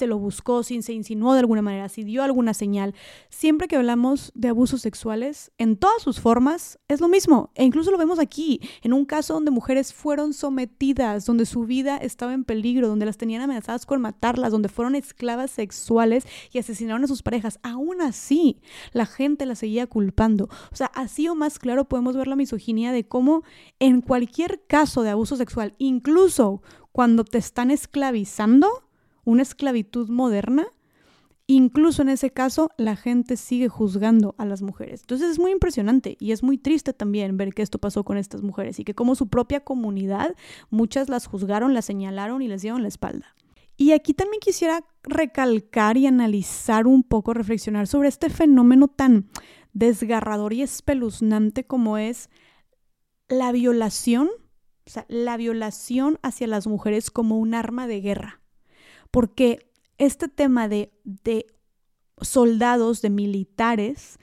lo buscó, si se insinuó de alguna manera, si dio alguna señal. Siempre que hablamos de abusos sexuales, en todas sus formas, es lo mismo. E incluso lo vemos aquí, en un caso donde mujeres fueron sometidas, donde su vida estaba en peligro, donde las tenían amenazadas con matarlas, donde fueron esclavas sexuales y asesinaron a sus parejas. Aún así, la gente las seguía culpando. O sea, así o más claro podemos ver la misoginia de cómo en cualquier caso de abuso sexual, incluso cuando te están esclavizando, una esclavitud moderna, incluso en ese caso la gente sigue juzgando a las mujeres. Entonces es muy impresionante y es muy triste también ver que esto pasó con estas mujeres y que como su propia comunidad, muchas las juzgaron, las señalaron y les dieron la espalda. Y aquí también quisiera recalcar y analizar un poco, reflexionar sobre este fenómeno tan desgarrador y espeluznante como es la violación O sea, la violación hacia las mujeres como un arma de guerra. Porque este tema de, de soldados, de militares,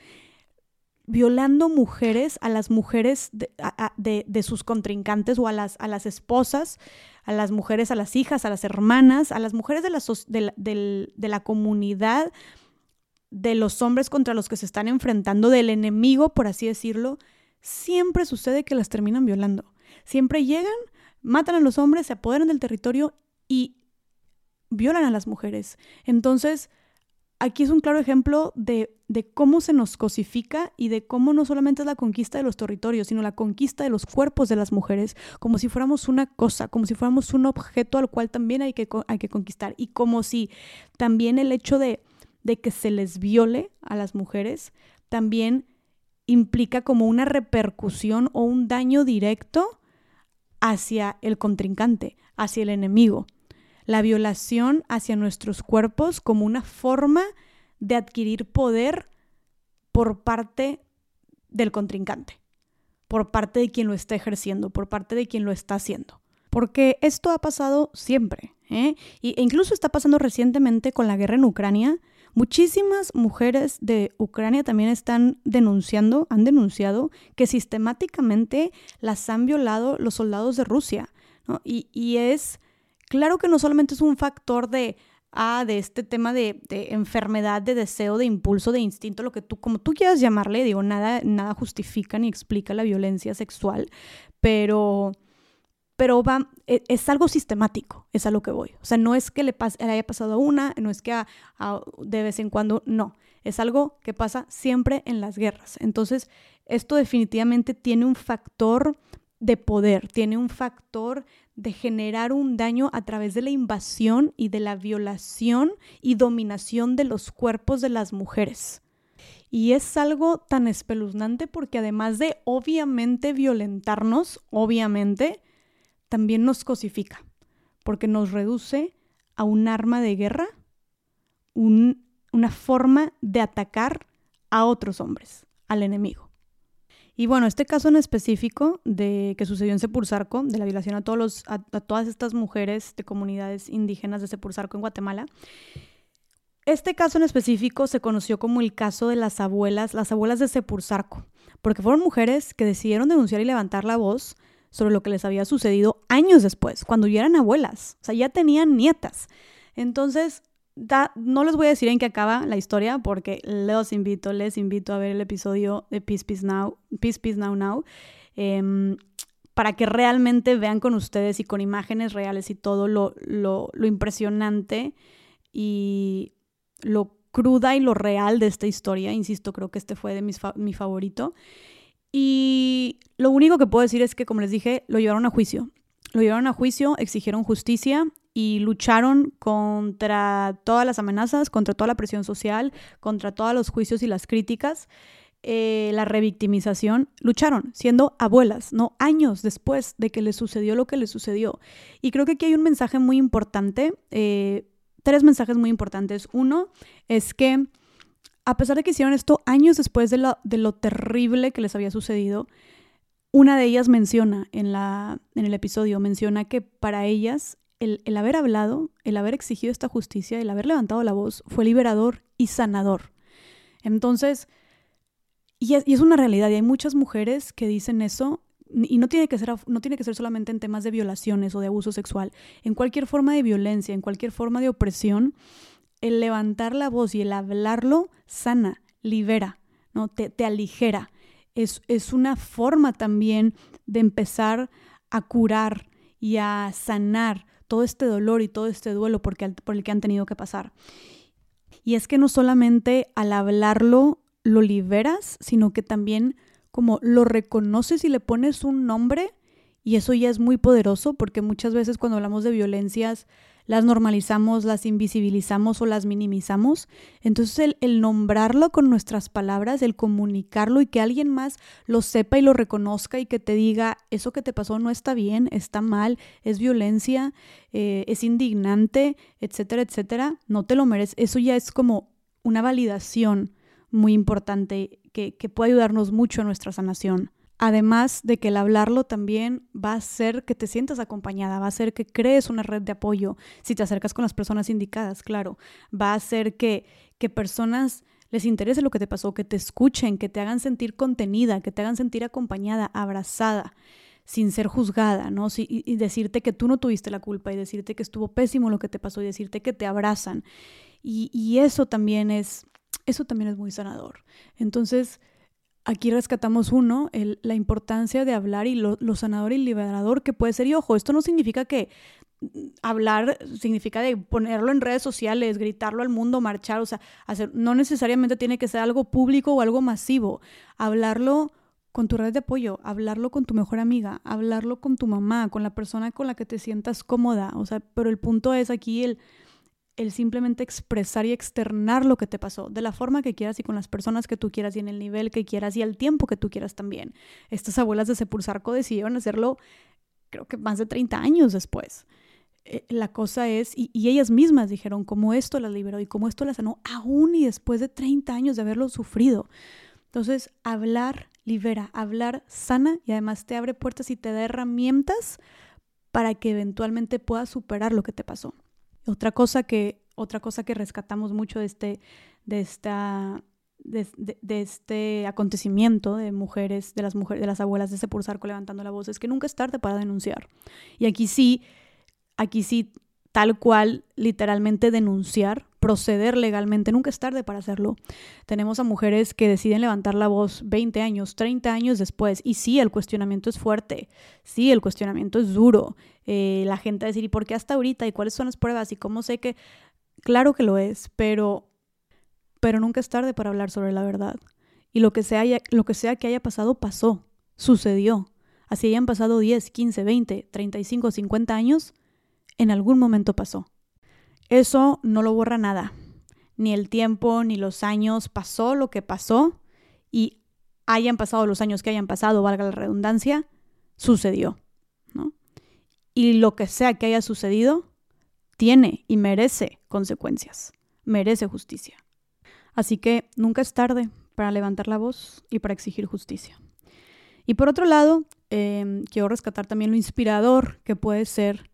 violando mujeres a las mujeres de, sus contrincantes o a las, a las esposas, a las mujeres, a las hijas, a las hermanas, a las mujeres de la, de la comunidad, de los hombres contra los que se están enfrentando, del enemigo, por así decirlo, siempre sucede que las terminan violando. Siempre llegan, matan a los hombres, se apoderan del territorio y violan a las mujeres. Entonces, aquí es un claro ejemplo de, de, cómo se nos cosifica y de cómo no solamente es la conquista de los territorios, sino la conquista de los cuerpos de las mujeres, como si fuéramos una cosa, como si fuéramos un objeto al cual también hay que, hay que conquistar. Y como si también el hecho de, de que se les viole a las mujeres también implica como una repercusión o un daño directo hacia el contrincante, hacia el enemigo la violación hacia nuestros cuerpos como una forma de adquirir poder por parte del contrincante, por parte de quien lo está ejerciendo, por parte de quien lo está haciendo. Porque esto ha pasado siempre, ¿eh? e incluso está pasando recientemente con la guerra en Ucrania. Muchísimas mujeres de Ucrania también están denunciando, han denunciado que sistemáticamente las han violado los soldados de Rusia. Y, y es Claro que no solamente es un factor de, ah, de este tema de, enfermedad, de deseo, de impulso, de instinto, lo que tú, como tú quieras llamarle, digo, nada, nada justifica ni explica la violencia sexual, pero, pero va, e, es, algo sistemático, es a lo que voy. O sea, no es que le, haya pasado a una, no es que de vez en cuando, no, es algo que pasa siempre en las guerras. Entonces, esto definitivamente tiene un factor de poder, tiene un factor de generar un daño a través de la invasión y de la violación y dominación de los cuerpos de las mujeres. Y es algo tan espeluznante porque además de obviamente violentarnos, obviamente, también nos cosifica, porque nos reduce a un arma de guerra, una forma de atacar a otros hombres, al enemigo. Y bueno, este caso en específico de que sucedió en Sepurzarco, de la violación a, todas estas mujeres de comunidades indígenas de Sepurzarco en Guatemala, este caso en específico se conoció como el caso de las abuelas, las abuelas de Sepurzarco, porque fueron mujeres que decidieron denunciar y levantar la voz sobre lo que les había sucedido años después, cuando ya eran abuelas, o sea, ya tenían nietas. Entonces, no les voy a decir en qué acaba la historia porque les invito, les invito a ver el episodio de Peace Peace Now, Peace Peace Now Now, em, para que realmente vean con ustedes y con imágenes reales y todo lo, lo, impresionante y lo cruda y lo real de esta historia. Insisto, creo que este fue de mis mi favorito. Y lo único que puedo decir es que, como les dije, lo llevaron a juicio. Lo llevaron a juicio, exigieron justicia y lucharon contra todas las amenazas, contra toda la presión social, contra todos los juicios y las críticas, eh, la revictimización, lucharon siendo abuelas, ¿no? Años después de que les sucedió lo que les sucedió. Y creo que aquí hay un mensaje muy importante, eh, tres mensajes muy importantes. Uno es que a pesar de que hicieron esto años después de lo, de lo terrible que les había sucedido, una de ellas menciona en, la, en el episodio, menciona que para ellas el, haber hablado, el haber exigido esta justicia, el haber levantado la voz, fue liberador y sanador. Entonces, y es, una realidad, y hay muchas mujeres que dicen eso, y no tiene, que ser, no tiene que ser solamente en temas de violaciones o de abuso sexual, en cualquier forma de violencia, en cualquier forma de opresión, el levantar la voz y el hablarlo sana, libera, ¿no? te, te aligera. Es, es una forma también de empezar a curar y a sanar todo este dolor y todo este duelo por el que han tenido que pasar. Y es que no solamente al hablarlo lo liberas, sino que también como lo reconoces y le pones un nombre y eso ya es muy poderoso porque muchas veces cuando hablamos de violencias las normalizamos, las invisibilizamos o las minimizamos. Entonces el, nombrarlo con nuestras palabras, el comunicarlo y que alguien más lo sepa y lo reconozca y que te diga, eso que te pasó no está bien, está mal, es violencia, eh, es indignante, etcétera, etcétera, no te lo mereces. Eso ya es como una validación muy importante que, que puede ayudarnos mucho a nuestra sanación. Además de que el hablarlo también va a hacer que te sientas acompañada, va a hacer que crees una red de apoyo si te acercas con las personas indicadas, claro. Va a hacer que, que personas les interese lo que te pasó, que te escuchen, que te hagan sentir contenida, que te hagan sentir acompañada, abrazada, sin ser juzgada, ¿no? y, decirte que tú no tuviste la culpa y decirte que estuvo pésimo lo que te pasó y decirte que te abrazan. Y, y eso también es, eso también es muy sanador. Entonces, aquí rescatamos uno, la importancia de hablar y lo, sanador y liberador que puede ser. Y ojo, esto no significa que mm, hablar significa de ponerlo en redes sociales, gritarlo al mundo, marchar, o sea, hacer, no necesariamente tiene que ser algo público o algo masivo. Hablarlo con tu red de apoyo, hablarlo con tu mejor amiga, hablarlo con tu mamá, con la persona con la que te sientas cómoda, o sea, pero el punto es aquí el el simplemente expresar y externar lo que te pasó, de la forma que quieras y con las personas que tú quieras y en el nivel que quieras y al tiempo que tú quieras también. Estas abuelas de Sepulsarco decidieron hacerlo creo que más de 30 años después. Eh, la cosa es, y, y, ellas mismas dijeron cómo esto las liberó y cómo esto las sanó, aún y después de 30 años de haberlo sufrido. Entonces, hablar libera, hablar sana y además te abre puertas y te da herramientas para que eventualmente puedas superar lo que te pasó. Otra cosa que, otra cosa que rescatamos mucho de este, de esta, de, este acontecimiento de mujeres, de las mujeres, de las abuelas de levantando la voz, es que nunca es tarde para denunciar. Y aquí sí, aquí sí, tal cual, literalmente denunciar, proceder legalmente, nunca es tarde para hacerlo. Tenemos a mujeres que deciden levantar la voz 20 años, 30 años después, y sí, el cuestionamiento es fuerte, sí, el cuestionamiento es duro, eh, la gente va a decir, ¿y por qué hasta ahorita? ¿Y cuáles son las pruebas? ¿Y cómo sé que...? Claro que lo es, pero, pero nunca es tarde para hablar sobre la verdad. Y lo que, sea, lo que sea que haya pasado, pasó, sucedió. Así hayan pasado 10, 15, 20, 35, 50 años, en algún momento pasó. Eso no lo borra nada. Ni el tiempo, ni los años. Pasó lo que pasó y hayan pasado los años que hayan pasado, valga la redundancia, sucedió. Y lo que sea que haya sucedido, tiene y merece consecuencias, merece justicia. Así que nunca es tarde para levantar la voz y para exigir justicia. Y por otro lado, em, quiero rescatar también lo inspirador que puede ser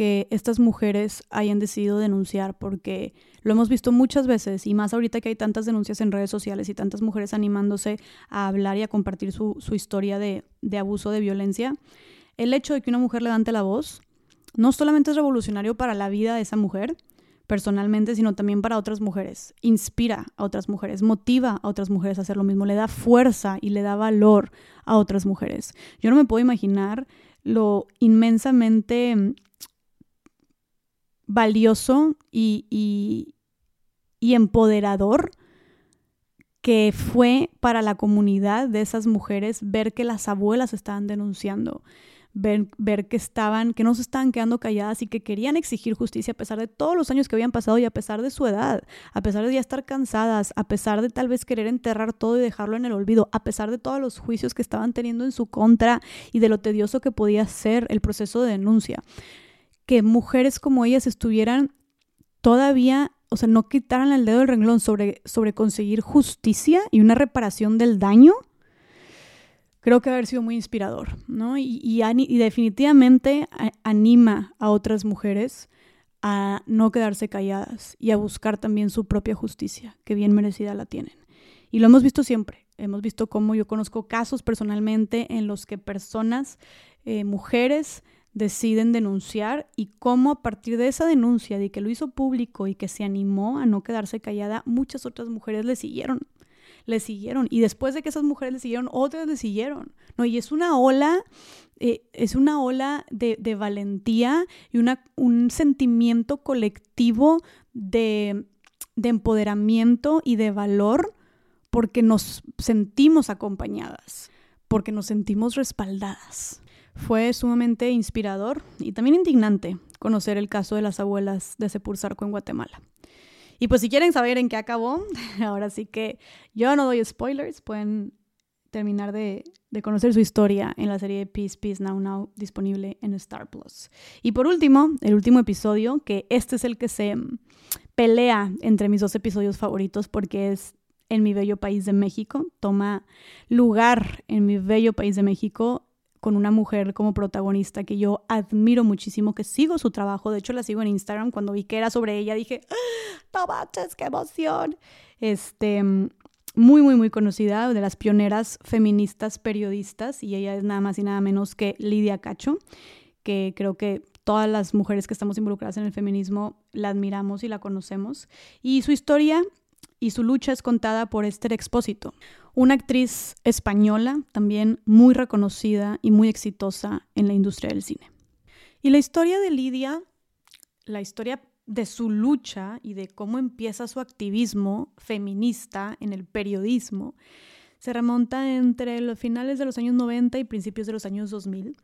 que estas mujeres hayan decidido denunciar, porque lo hemos visto muchas veces, y más ahorita que hay tantas denuncias en redes sociales y tantas mujeres animándose a hablar y a compartir su, historia de, de abuso, de violencia, el hecho de que una mujer levante la voz no solamente es revolucionario para la vida de esa mujer, personalmente, sino también para otras mujeres. Inspira a otras mujeres, motiva a otras mujeres a hacer lo mismo, le da fuerza y le da valor a otras mujeres. Yo no me puedo imaginar lo inmensamente valioso y, y, y empoderador que fue para la comunidad de esas mujeres ver que las abuelas estaban denunciando, ver, que estaban, que no se estaban quedando calladas y que querían exigir justicia a pesar de todos los años que habían pasado y a pesar de su edad, a pesar de ya estar cansadas, a pesar de tal vez querer enterrar todo y dejarlo en el olvido, a pesar de todos los juicios que estaban teniendo en su contra y de lo tedioso que podía ser el proceso de denuncia. Que mujeres como ellas estuvieran todavía o sea, no quitaran el dedo del renglón sobre, sobre conseguir justicia y una reparación del daño, creo que haber sido muy inspirador, ¿no? Y, definitivamente anima a otras mujeres a no quedarse calladas y a buscar también su propia justicia, que bien merecida la tienen. Y lo hemos visto siempre. Hemos visto cómo yo conozco casos personalmente en los que personas, eh, mujeres, deciden denunciar y cómo a partir de esa denuncia, de que lo hizo público y que se animó a no quedarse callada, muchas otras mujeres le siguieron le siguieron. Y después de que esas mujeres le siguieron, otras le siguieron. ¿no? Y es una ola, eh, es una ola de, valentía y una, un sentimiento colectivo de, de empoderamiento y de valor porque nos sentimos acompañadas, porque nos sentimos respaldadas. Fue sumamente inspirador y también indignante conocer el caso de las abuelas de Sepulsarco en Guatemala. Y pues si quieren saber en qué acabó, ahora sí que yo no doy spoilers, pueden terminar de, conocer su historia en la serie de Peace, Peace Now Now disponible en Star Plus. Y por último, el último episodio, que este es el que se pelea entre mis dos episodios favoritos porque es en mi bello país de México, toma lugar en mi bello país de México con una mujer como protagonista que yo admiro muchísimo, que sigo su trabajo, de hecho la sigo en Instagram, cuando vi que era sobre ella dije, ¡Ah, qué emoción! Este, muy, muy, muy conocida, de las pioneras feministas periodistas, y ella es nada más y nada menos que Lidia Cacho, que creo que todas las mujeres que estamos involucradas en el feminismo la admiramos y la conocemos. Y su historia y su lucha es contada por Esther Expósito, una actriz española también muy reconocida y muy exitosa en la industria del cine. Y la historia de Lidia, la historia de su lucha y de cómo empieza su activismo feminista en el periodismo, se remonta entre los finales de los años 90 y principios de los años 2000.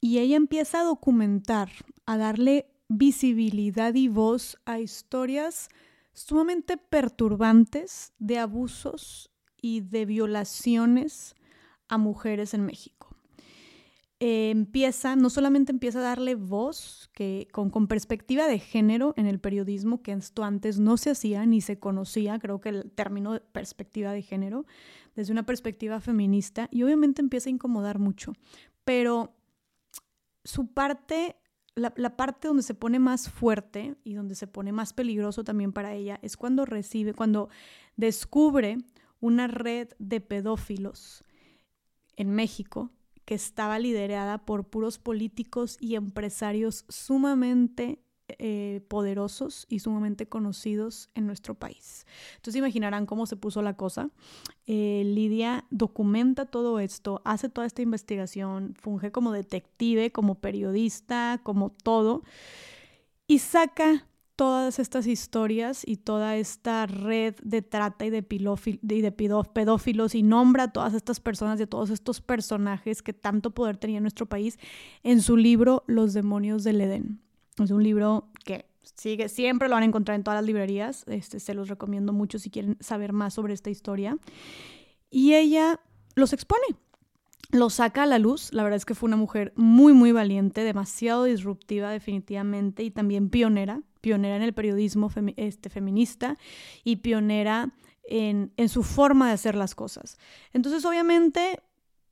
Y ella empieza a documentar, a darle visibilidad y voz a historias sumamente perturbantes de abusos y de violaciones a mujeres en México. Eh, empieza, no solamente empieza a darle voz que, con, con, perspectiva de género en el periodismo, que esto antes no se hacía ni se conocía, creo que el término de perspectiva de género, desde una perspectiva feminista, y obviamente empieza a incomodar mucho, pero su parte la, la, parte donde se pone más fuerte y donde se pone más peligroso también para ella es cuando recibe, cuando descubre una red de pedófilos en México que estaba liderada por puros políticos y empresarios sumamente eh, poderosos y sumamente conocidos en nuestro país. Entonces imaginarán cómo se puso la cosa. Eh, Lidia documenta todo esto, hace toda esta investigación, funge como detective, como periodista, como todo, y saca todas estas historias y toda esta red de trata y de, pedófilos y nombra a todas estas personas, de todos estos personajes que tanto poder tenía en nuestro país en su libro Los demonios del Edén. Es un libro que sigue, siempre lo van a encontrar en todas las librerías, este, se los recomiendo mucho si quieren saber más sobre esta historia. Y ella los expone, lo saca a la luz. La verdad es que fue una mujer muy, muy valiente, demasiado disruptiva definitivamente y también pionera pionera en el periodismo este, feminista y pionera en, en su forma de hacer las cosas. Entonces, obviamente,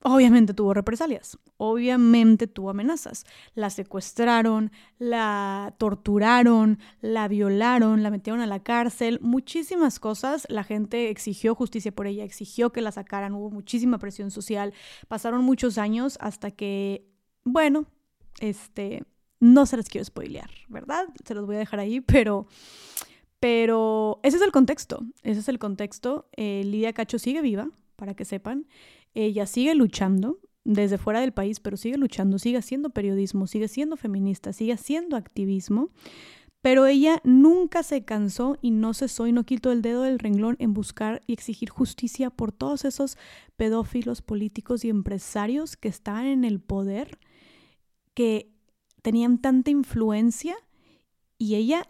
obviamente tuvo represalias, obviamente tuvo amenazas. La secuestraron, la torturaron, la violaron, la metieron a la cárcel, muchísimas cosas. La gente exigió justicia por ella, exigió que la sacaran, hubo muchísima presión social. Pasaron muchos años hasta que, bueno, este, no se les quiero spoilear, ¿verdad? Se los voy a dejar ahí, pero, pero ese es el contexto. Ese es el contexto. Eh, Lidia Cacho sigue viva, para que sepan. Ella sigue luchando desde fuera del país, pero sigue luchando, sigue haciendo periodismo, sigue siendo feminista, sigue haciendo activismo. Pero ella nunca se cansó y no cesó y no quitó el dedo del renglón en buscar y exigir justicia por todos esos pedófilos políticos y empresarios que estaban en el poder, que tenían tanta influencia y ella,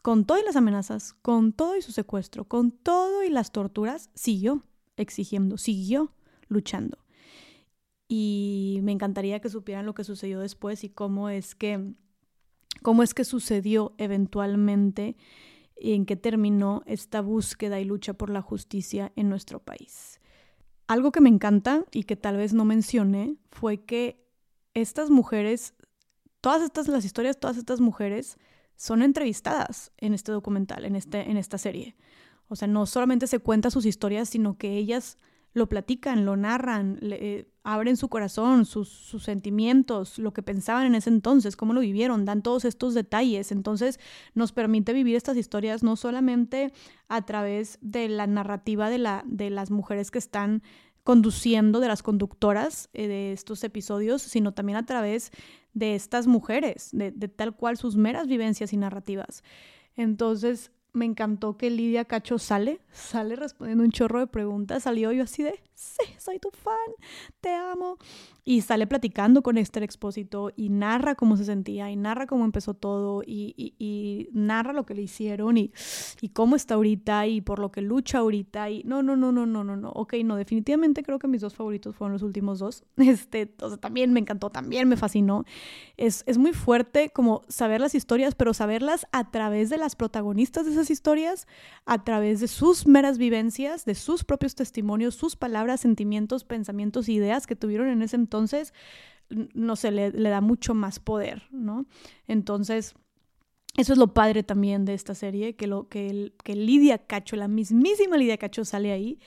con todas las amenazas, con todo y su secuestro, con todo y las torturas, siguió exigiendo, siguió luchando. Y me encantaría que supieran lo que sucedió después y cómo es que, cómo es que sucedió eventualmente y en qué terminó esta búsqueda y lucha por la justicia en nuestro país. Algo que me encanta y que tal vez no mencioné fue que estas mujeres todas estas, las historias, todas estas mujeres son entrevistadas en este documental, en, este, en esta serie. O sea, no solamente se cuentan sus historias, sino que ellas lo platican, lo narran, eh, abren su corazón, sus, sus, sentimientos, lo que pensaban en ese entonces, cómo lo vivieron, dan todos estos detalles. Entonces nos permite vivir estas historias no solamente a través de la narrativa de, la, de las mujeres que están conduciendo, de las conductoras eh, de estos episodios, sino también a través de estas mujeres, de, de, tal cual sus meras vivencias y narrativas. Entonces, me encantó que Lidia Cacho sale, sale respondiendo un chorro de preguntas, salió yo así de, sí, soy tu fan, te amo. Y sale platicando con Esther Expósito y narra cómo se sentía y narra cómo empezó todo y, y, narra lo que le hicieron y, y, cómo está ahorita y por lo que lucha ahorita. Y no, no, no, no, no, no, no. Ok, no, definitivamente creo que mis dos favoritos fueron los últimos dos. Este, o sea, también me encantó, también me fascinó. Es, es muy fuerte como saber las historias, pero saberlas a través de las protagonistas de esas historias a través de sus meras vivencias, de sus propios testimonios, sus palabras, sentimientos, pensamientos, ideas que tuvieron en ese entonces, no sé, le, da mucho más poder, ¿no? Entonces, eso es lo padre también de esta serie, que, lo, que, que Lidia Cacho, la mismísima Lidia Cacho sale ahí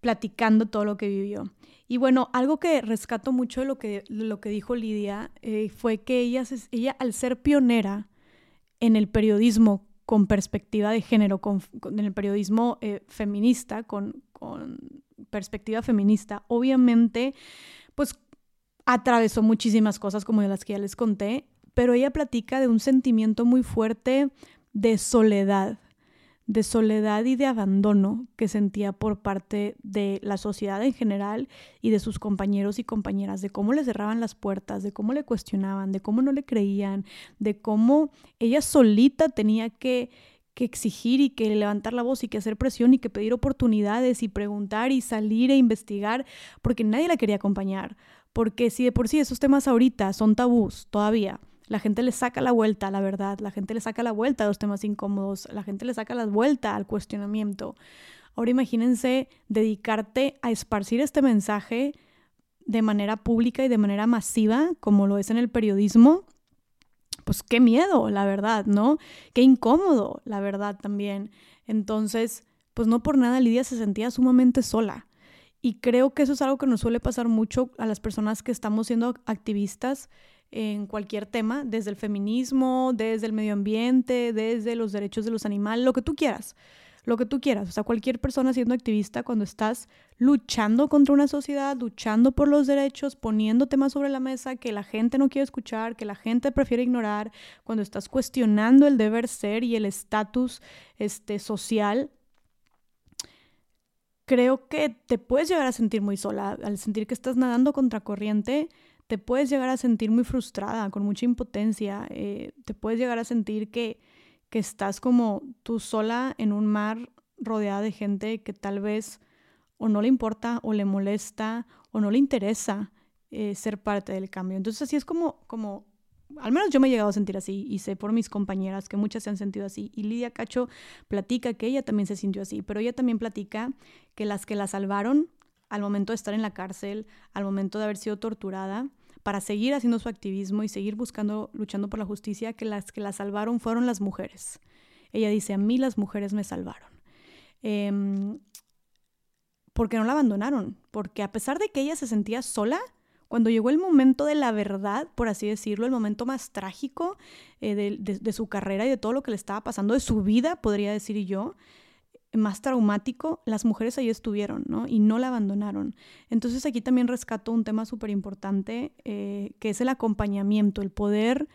platicando todo lo que vivió. Y bueno, algo que rescato mucho de lo que, lo que dijo Lidia eh, fue que ella, ella, al ser pionera en el periodismo con perspectiva de género, en el periodismo eh, feminista, con, con perspectiva feminista, obviamente, pues atravesó muchísimas cosas como de las que ya les conté, pero ella platica de un sentimiento muy fuerte de soledad, de soledad y de abandono que sentía por parte de la sociedad en general y de sus compañeros y compañeras, de cómo le cerraban las puertas, de cómo le cuestionaban, de cómo no le creían, de cómo ella solita tenía que, que exigir y que levantar la voz y que hacer presión y que pedir oportunidades y preguntar y salir e investigar porque nadie la quería acompañar. Porque si de por sí esos temas ahorita son tabús todavía, la gente le saca la vuelta a la verdad, la gente le saca la vuelta a los temas incómodos, la gente le saca la vuelta al cuestionamiento. Ahora imagínense dedicarte a esparcir este mensaje de manera pública y de manera masiva, como lo es en el periodismo. Pues qué miedo, la verdad, ¿no? Qué incómodo, la verdad también. Entonces, pues no por nada Lidia se sentía sumamente sola. Y creo que eso es algo que nos suele pasar mucho a las personas que estamos siendo activistas en cualquier tema, desde el feminismo, desde el medio ambiente, desde los derechos de los animales, lo que tú quieras, lo que tú quieras. O sea, cualquier persona siendo activista cuando estás luchando contra una sociedad, luchando por los derechos, poniendo temas sobre la mesa que la gente no quiere escuchar, que la gente prefiere ignorar, cuando estás cuestionando el deber ser y el estatus este, social, creo que te puedes llegar a sentir muy sola al sentir que estás nadando contra corriente te puedes llegar a sentir muy frustrada, con mucha impotencia, eh, te puedes llegar a sentir que, que estás como tú sola en un mar rodeada de gente que tal vez o no le importa o le molesta o no le interesa eh, ser parte del cambio. Entonces así es como, como, al menos yo me he llegado a sentir así y sé por mis compañeras que muchas se han sentido así. Y Lidia Cacho platica que ella también se sintió así, pero ella también platica que las que la salvaron al momento de estar en la cárcel, al momento de haber sido torturada, para seguir haciendo su activismo y seguir buscando, luchando por la justicia, que las que la salvaron fueron las mujeres. Ella dice, a mí las mujeres me salvaron. Em, porque no la abandonaron, porque a pesar de que ella se sentía sola, cuando llegó el momento de la verdad, por así decirlo, el momento más trágico eh, de, de, su carrera y de todo lo que le estaba pasando, de su vida, podría decir yo, más traumático, las mujeres ahí estuvieron, ¿no? Y no la abandonaron. Entonces aquí también rescato un tema súper importante, eh, que es el acompañamiento, el poder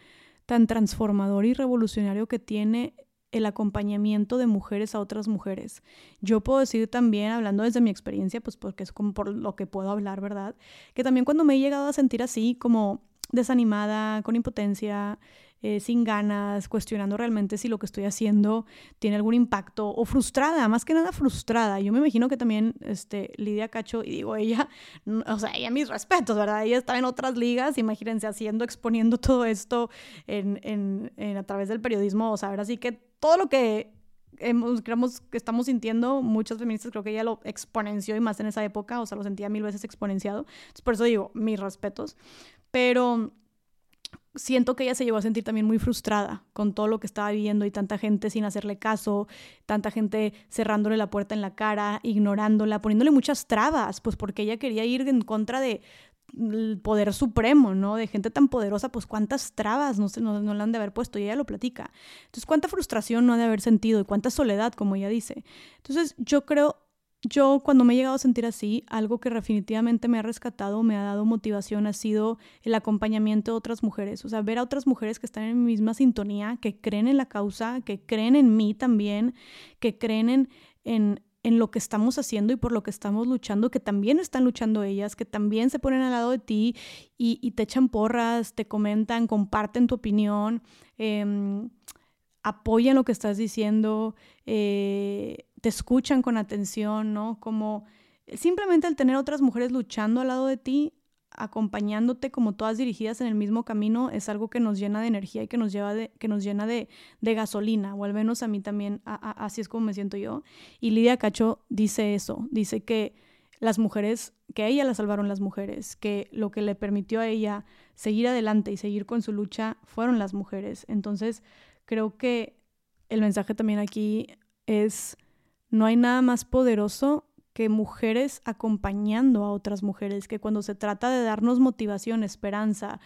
tan transformador y revolucionario que tiene el acompañamiento de mujeres a otras mujeres. Yo puedo decir también, hablando desde mi experiencia, pues porque es como por lo que puedo hablar, ¿verdad? Que también cuando me he llegado a sentir así, como desanimada, con impotencia, eh, sin ganas, cuestionando realmente si lo que estoy haciendo tiene algún impacto o frustrada, más que nada frustrada. Yo me imagino que también este, Lidia Cacho, y digo ella, o sea, ella mis respetos, ¿verdad? Ella está en otras ligas, imagínense haciendo, exponiendo todo esto en, en, a través del periodismo, o sea, ahora sí que todo lo que hemos, creemos que estamos sintiendo, muchas feministas creo que ella lo exponenció y más en esa época, o sea, lo sentía mil veces exponenciado. Por eso digo, mis respetos. Pero siento que ella se llegó a sentir también muy frustrada con todo lo que estaba viviendo y tanta gente sin hacerle caso, tanta gente cerrándole la puerta en la cara, ignorándola, poniéndole muchas trabas, pues porque ella quería ir en contra de el poder supremo, ¿no? De gente tan poderosa, pues cuántas trabas no, se, no, no le han de haber puesto y ella lo platica. Entonces, cuánta frustración no ha de haber sentido y cuánta soledad, como ella dice. Entonces, yo creo yo cuando me he llegado a sentir así, algo que definitivamente me ha rescatado, me ha dado motivación, ha sido el acompañamiento de otras mujeres. O sea, ver a otras mujeres que están en mi misma sintonía, que creen en la causa, que creen en mí también, que creen en, en, lo que estamos haciendo y por lo que estamos luchando, que también están luchando ellas, que también se ponen al lado de ti y, te echan porras, te comentan, comparten tu opinión. Eh, apoyan lo que estás diciendo, eh, te escuchan con atención, ¿no? Como simplemente el tener otras mujeres luchando al lado de ti acompañándote como todas dirigidas en el mismo camino es algo que nos llena de energía y que nos, lleva de, que nos llena de, gasolina, o al menos a mí también, así es como me siento yo. Y Lidia Cacho dice eso, dice que las mujeres, que a ella la salvaron las mujeres, que lo que le permitió a ella seguir adelante y seguir con su lucha fueron las mujeres. Entonces, creo que el mensaje también aquí es, no hay nada más poderoso que mujeres acompañando a otras mujeres, que cuando se trata de darnos motivación, esperanza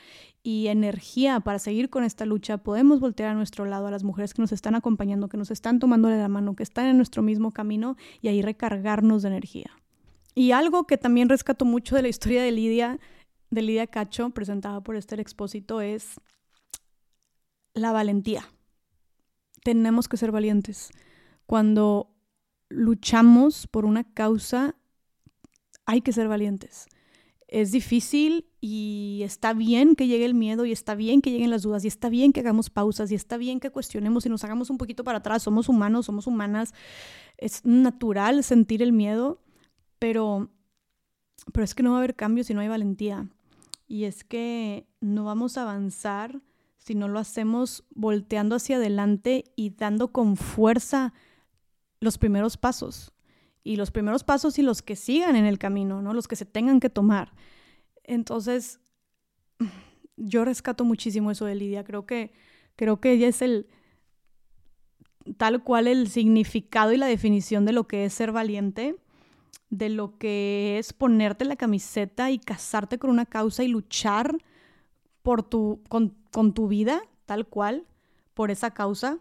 y energía para seguir con esta lucha, podemos voltear a nuestro lado a las mujeres que nos están acompañando, que nos están tomando la mano, que están en nuestro mismo camino y ahí recargarnos de energía. Y algo que también rescato mucho de la historia de Lidia, de Lidia Cacho, presentada por Esther Expósito, es la valentía. Tenemos que ser valientes. Cuando luchamos por una causa, hay que ser valientes. Es difícil y está bien que llegue el miedo y está bien que lleguen las dudas y está bien que hagamos pausas y está bien que cuestionemos y nos hagamos un poquito para atrás. Somos humanos, somos humanas. Es natural sentir el miedo, pero, pero es que no va a haber cambio si no hay valentía. Y es que no vamos a avanzar si no lo hacemos volteando hacia adelante y dando con fuerza los primeros pasos. Y los primeros pasos y los que sigan en el camino, ¿no? Los que se tengan que tomar. Entonces, yo rescato muchísimo eso de Lidia. Creo que, creo que ella es el tal cual el significado y la definición de lo que es ser valiente, de lo que es ponerte la camiseta y casarte con una causa y luchar por tu, con tu vida, tal cual, por esa causa.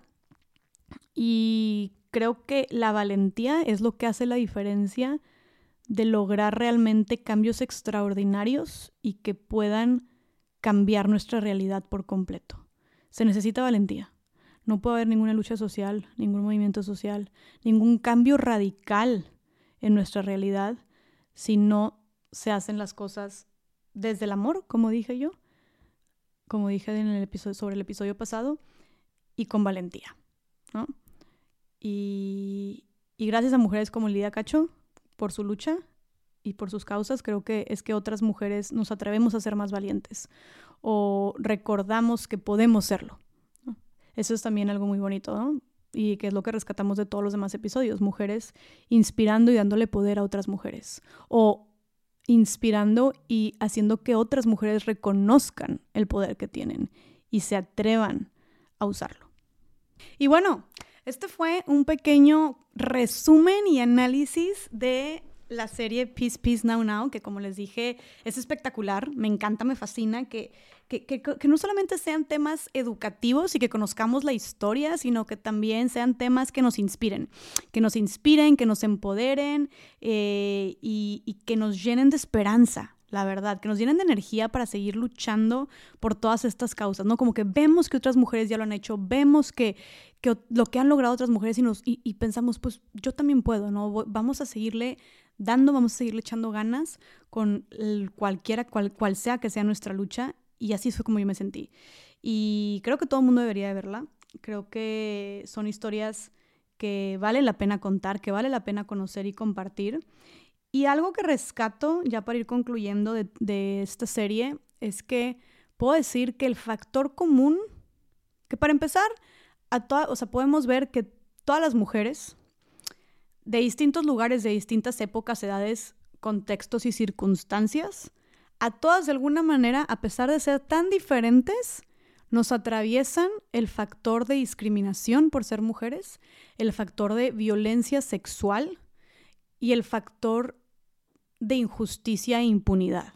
Y creo que la valentía es lo que hace la diferencia de lograr realmente cambios extraordinarios y que puedan cambiar nuestra realidad por completo. Se necesita valentía. No puede haber ninguna lucha social, ningún movimiento social, ningún cambio radical en nuestra realidad si no se hacen las cosas desde el amor, como dije yo, como dije en el episodio, sobre el episodio pasado, y con valentía. ¿no? Y, gracias a mujeres como Lidia Cacho por su lucha y por sus causas, creo que es que otras mujeres nos atrevemos a ser más valientes o recordamos que podemos serlo. Eso es también algo muy bonito, ¿no? Y que es lo que rescatamos de todos los demás episodios, mujeres inspirando y dándole poder a otras mujeres. O inspirando y haciendo que otras mujeres reconozcan el poder que tienen y se atrevan a usarlo. Y bueno, este fue un pequeño resumen y análisis de la serie Peace, Peace, Now, Now, que como les dije es espectacular, me encanta, me fascina, que, que, no solamente sean temas educativos y que conozcamos la historia, sino que también sean temas que nos inspiren, que nos inspiren, que nos empoderen eh, y, y que nos llenen de esperanza, la verdad, que nos llenen de energía para seguir luchando por todas estas causas, ¿no? Como que vemos que otras mujeres ya lo han hecho, vemos que, que lo que han logrado otras mujeres y, nos, y, pensamos, pues yo también puedo, ¿no? Vamos a seguirle dando, vamos a seguirle echando ganas con cualquiera, cual, cual sea que sea nuestra lucha y así fue como yo me sentí. Y creo que todo el mundo debería de verla, creo que son historias que vale la pena contar, que vale la pena conocer y compartir. Y algo que rescato, ya para ir concluyendo de, esta serie, es que puedo decir que el factor común, que para empezar, a o sea, podemos ver que todas las mujeres de distintos lugares, de distintas épocas, edades, contextos y circunstancias, a todas de alguna manera, a pesar de ser tan diferentes, nos atraviesan el factor de discriminación por ser mujeres, el factor de violencia sexual y el factor de injusticia e impunidad.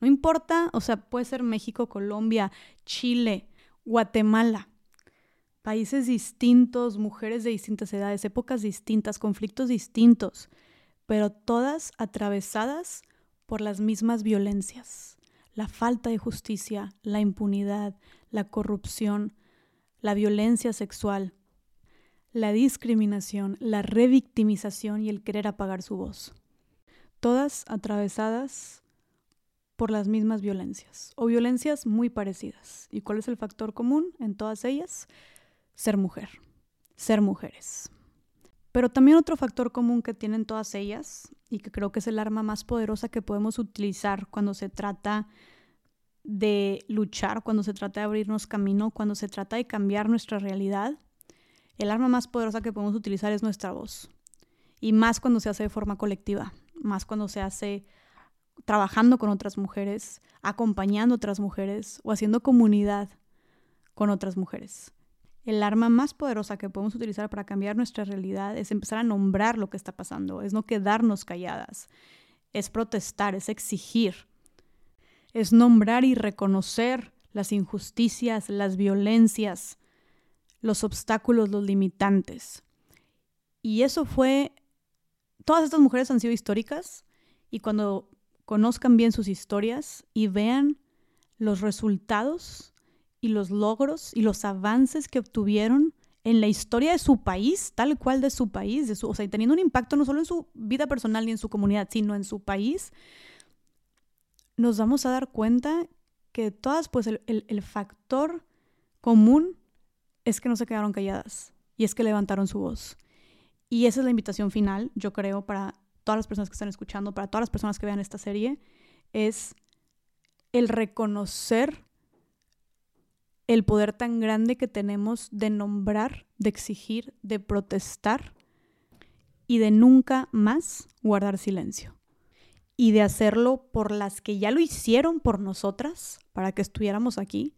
No importa, o sea, puede ser México, Colombia, Chile, Guatemala, países distintos, mujeres de distintas edades, épocas distintas, conflictos distintos, pero todas atravesadas por las mismas violencias. La falta de justicia, la impunidad, la corrupción, la violencia sexual, la discriminación, la revictimización y el querer apagar su voz todas atravesadas por las mismas violencias o violencias muy parecidas. ¿Y cuál es el factor común en todas ellas? Ser mujer, ser mujeres. Pero también otro factor común que tienen todas ellas y que creo que es el arma más poderosa que podemos utilizar cuando se trata de luchar, cuando se trata de abrirnos camino, cuando se trata de cambiar nuestra realidad, el arma más poderosa que podemos utilizar es nuestra voz. Y más cuando se hace de forma colectiva, más cuando se hace trabajando con otras mujeres, acompañando a otras mujeres o haciendo comunidad con otras mujeres. El arma más poderosa que podemos utilizar para cambiar nuestra realidad es empezar a nombrar lo que está pasando, es no quedarnos calladas, es protestar, es exigir, es nombrar y reconocer las injusticias, las violencias, los obstáculos, los limitantes. Y eso fue, todas estas mujeres han sido históricas y cuando conozcan bien sus historias y vean los resultados y los logros y los avances que obtuvieron en la historia de su país, tal cual de su país, de su, o sea, teniendo un impacto no solo en su vida personal ni en su comunidad, sino en su país, nos vamos a dar cuenta que todas, pues el, el factor común es que no se quedaron calladas y es que levantaron su voz. Y esa es la invitación final, yo creo, para todas las personas que están escuchando, para todas las personas que vean esta serie, es el reconocer el poder tan grande que tenemos de nombrar, de exigir, de protestar y de nunca más guardar silencio. Y de hacerlo por las que ya lo hicieron por nosotras, para que estuviéramos aquí,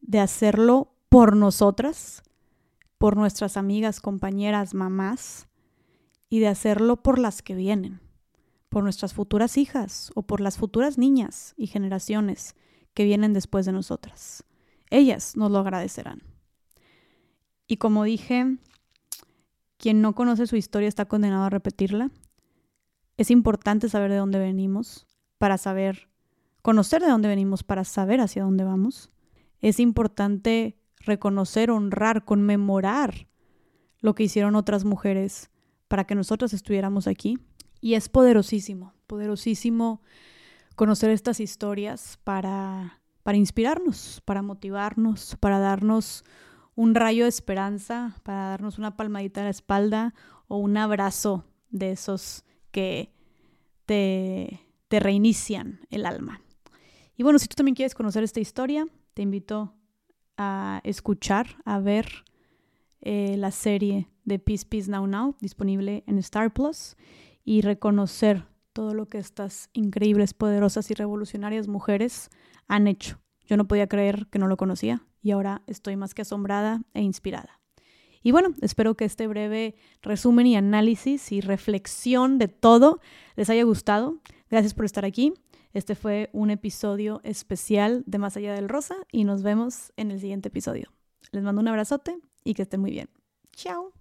de hacerlo por nosotras, por nuestras amigas, compañeras, mamás, y de hacerlo por las que vienen, por nuestras futuras hijas o por las futuras niñas y generaciones que vienen después de nosotras ellas nos lo agradecerán. Y como dije, quien no conoce su historia está condenado a repetirla. Es importante saber de dónde venimos para saber, conocer de dónde venimos para saber hacia dónde vamos. Es importante reconocer, honrar, conmemorar lo que hicieron otras mujeres para que nosotras estuviéramos aquí. Y es poderosísimo, poderosísimo conocer estas historias para para inspirarnos, para motivarnos, para darnos un rayo de esperanza, para darnos una palmadita en la espalda o un abrazo de esos que te, te reinician el alma. Y bueno, si tú también quieres conocer esta historia, te invito a escuchar, a ver eh, la serie de Peace Peace Now Now disponible en Star Plus y reconocer todo lo que estas increíbles, poderosas y revolucionarias mujeres han hecho. Yo no podía creer que no lo conocía y ahora estoy más que asombrada e inspirada. Y bueno, espero que este breve resumen y análisis y reflexión de todo les haya gustado. Gracias por estar aquí. Este fue un episodio especial de Más allá del Rosa y nos vemos en el siguiente episodio. Les mando un abrazote y que estén muy bien. Chao.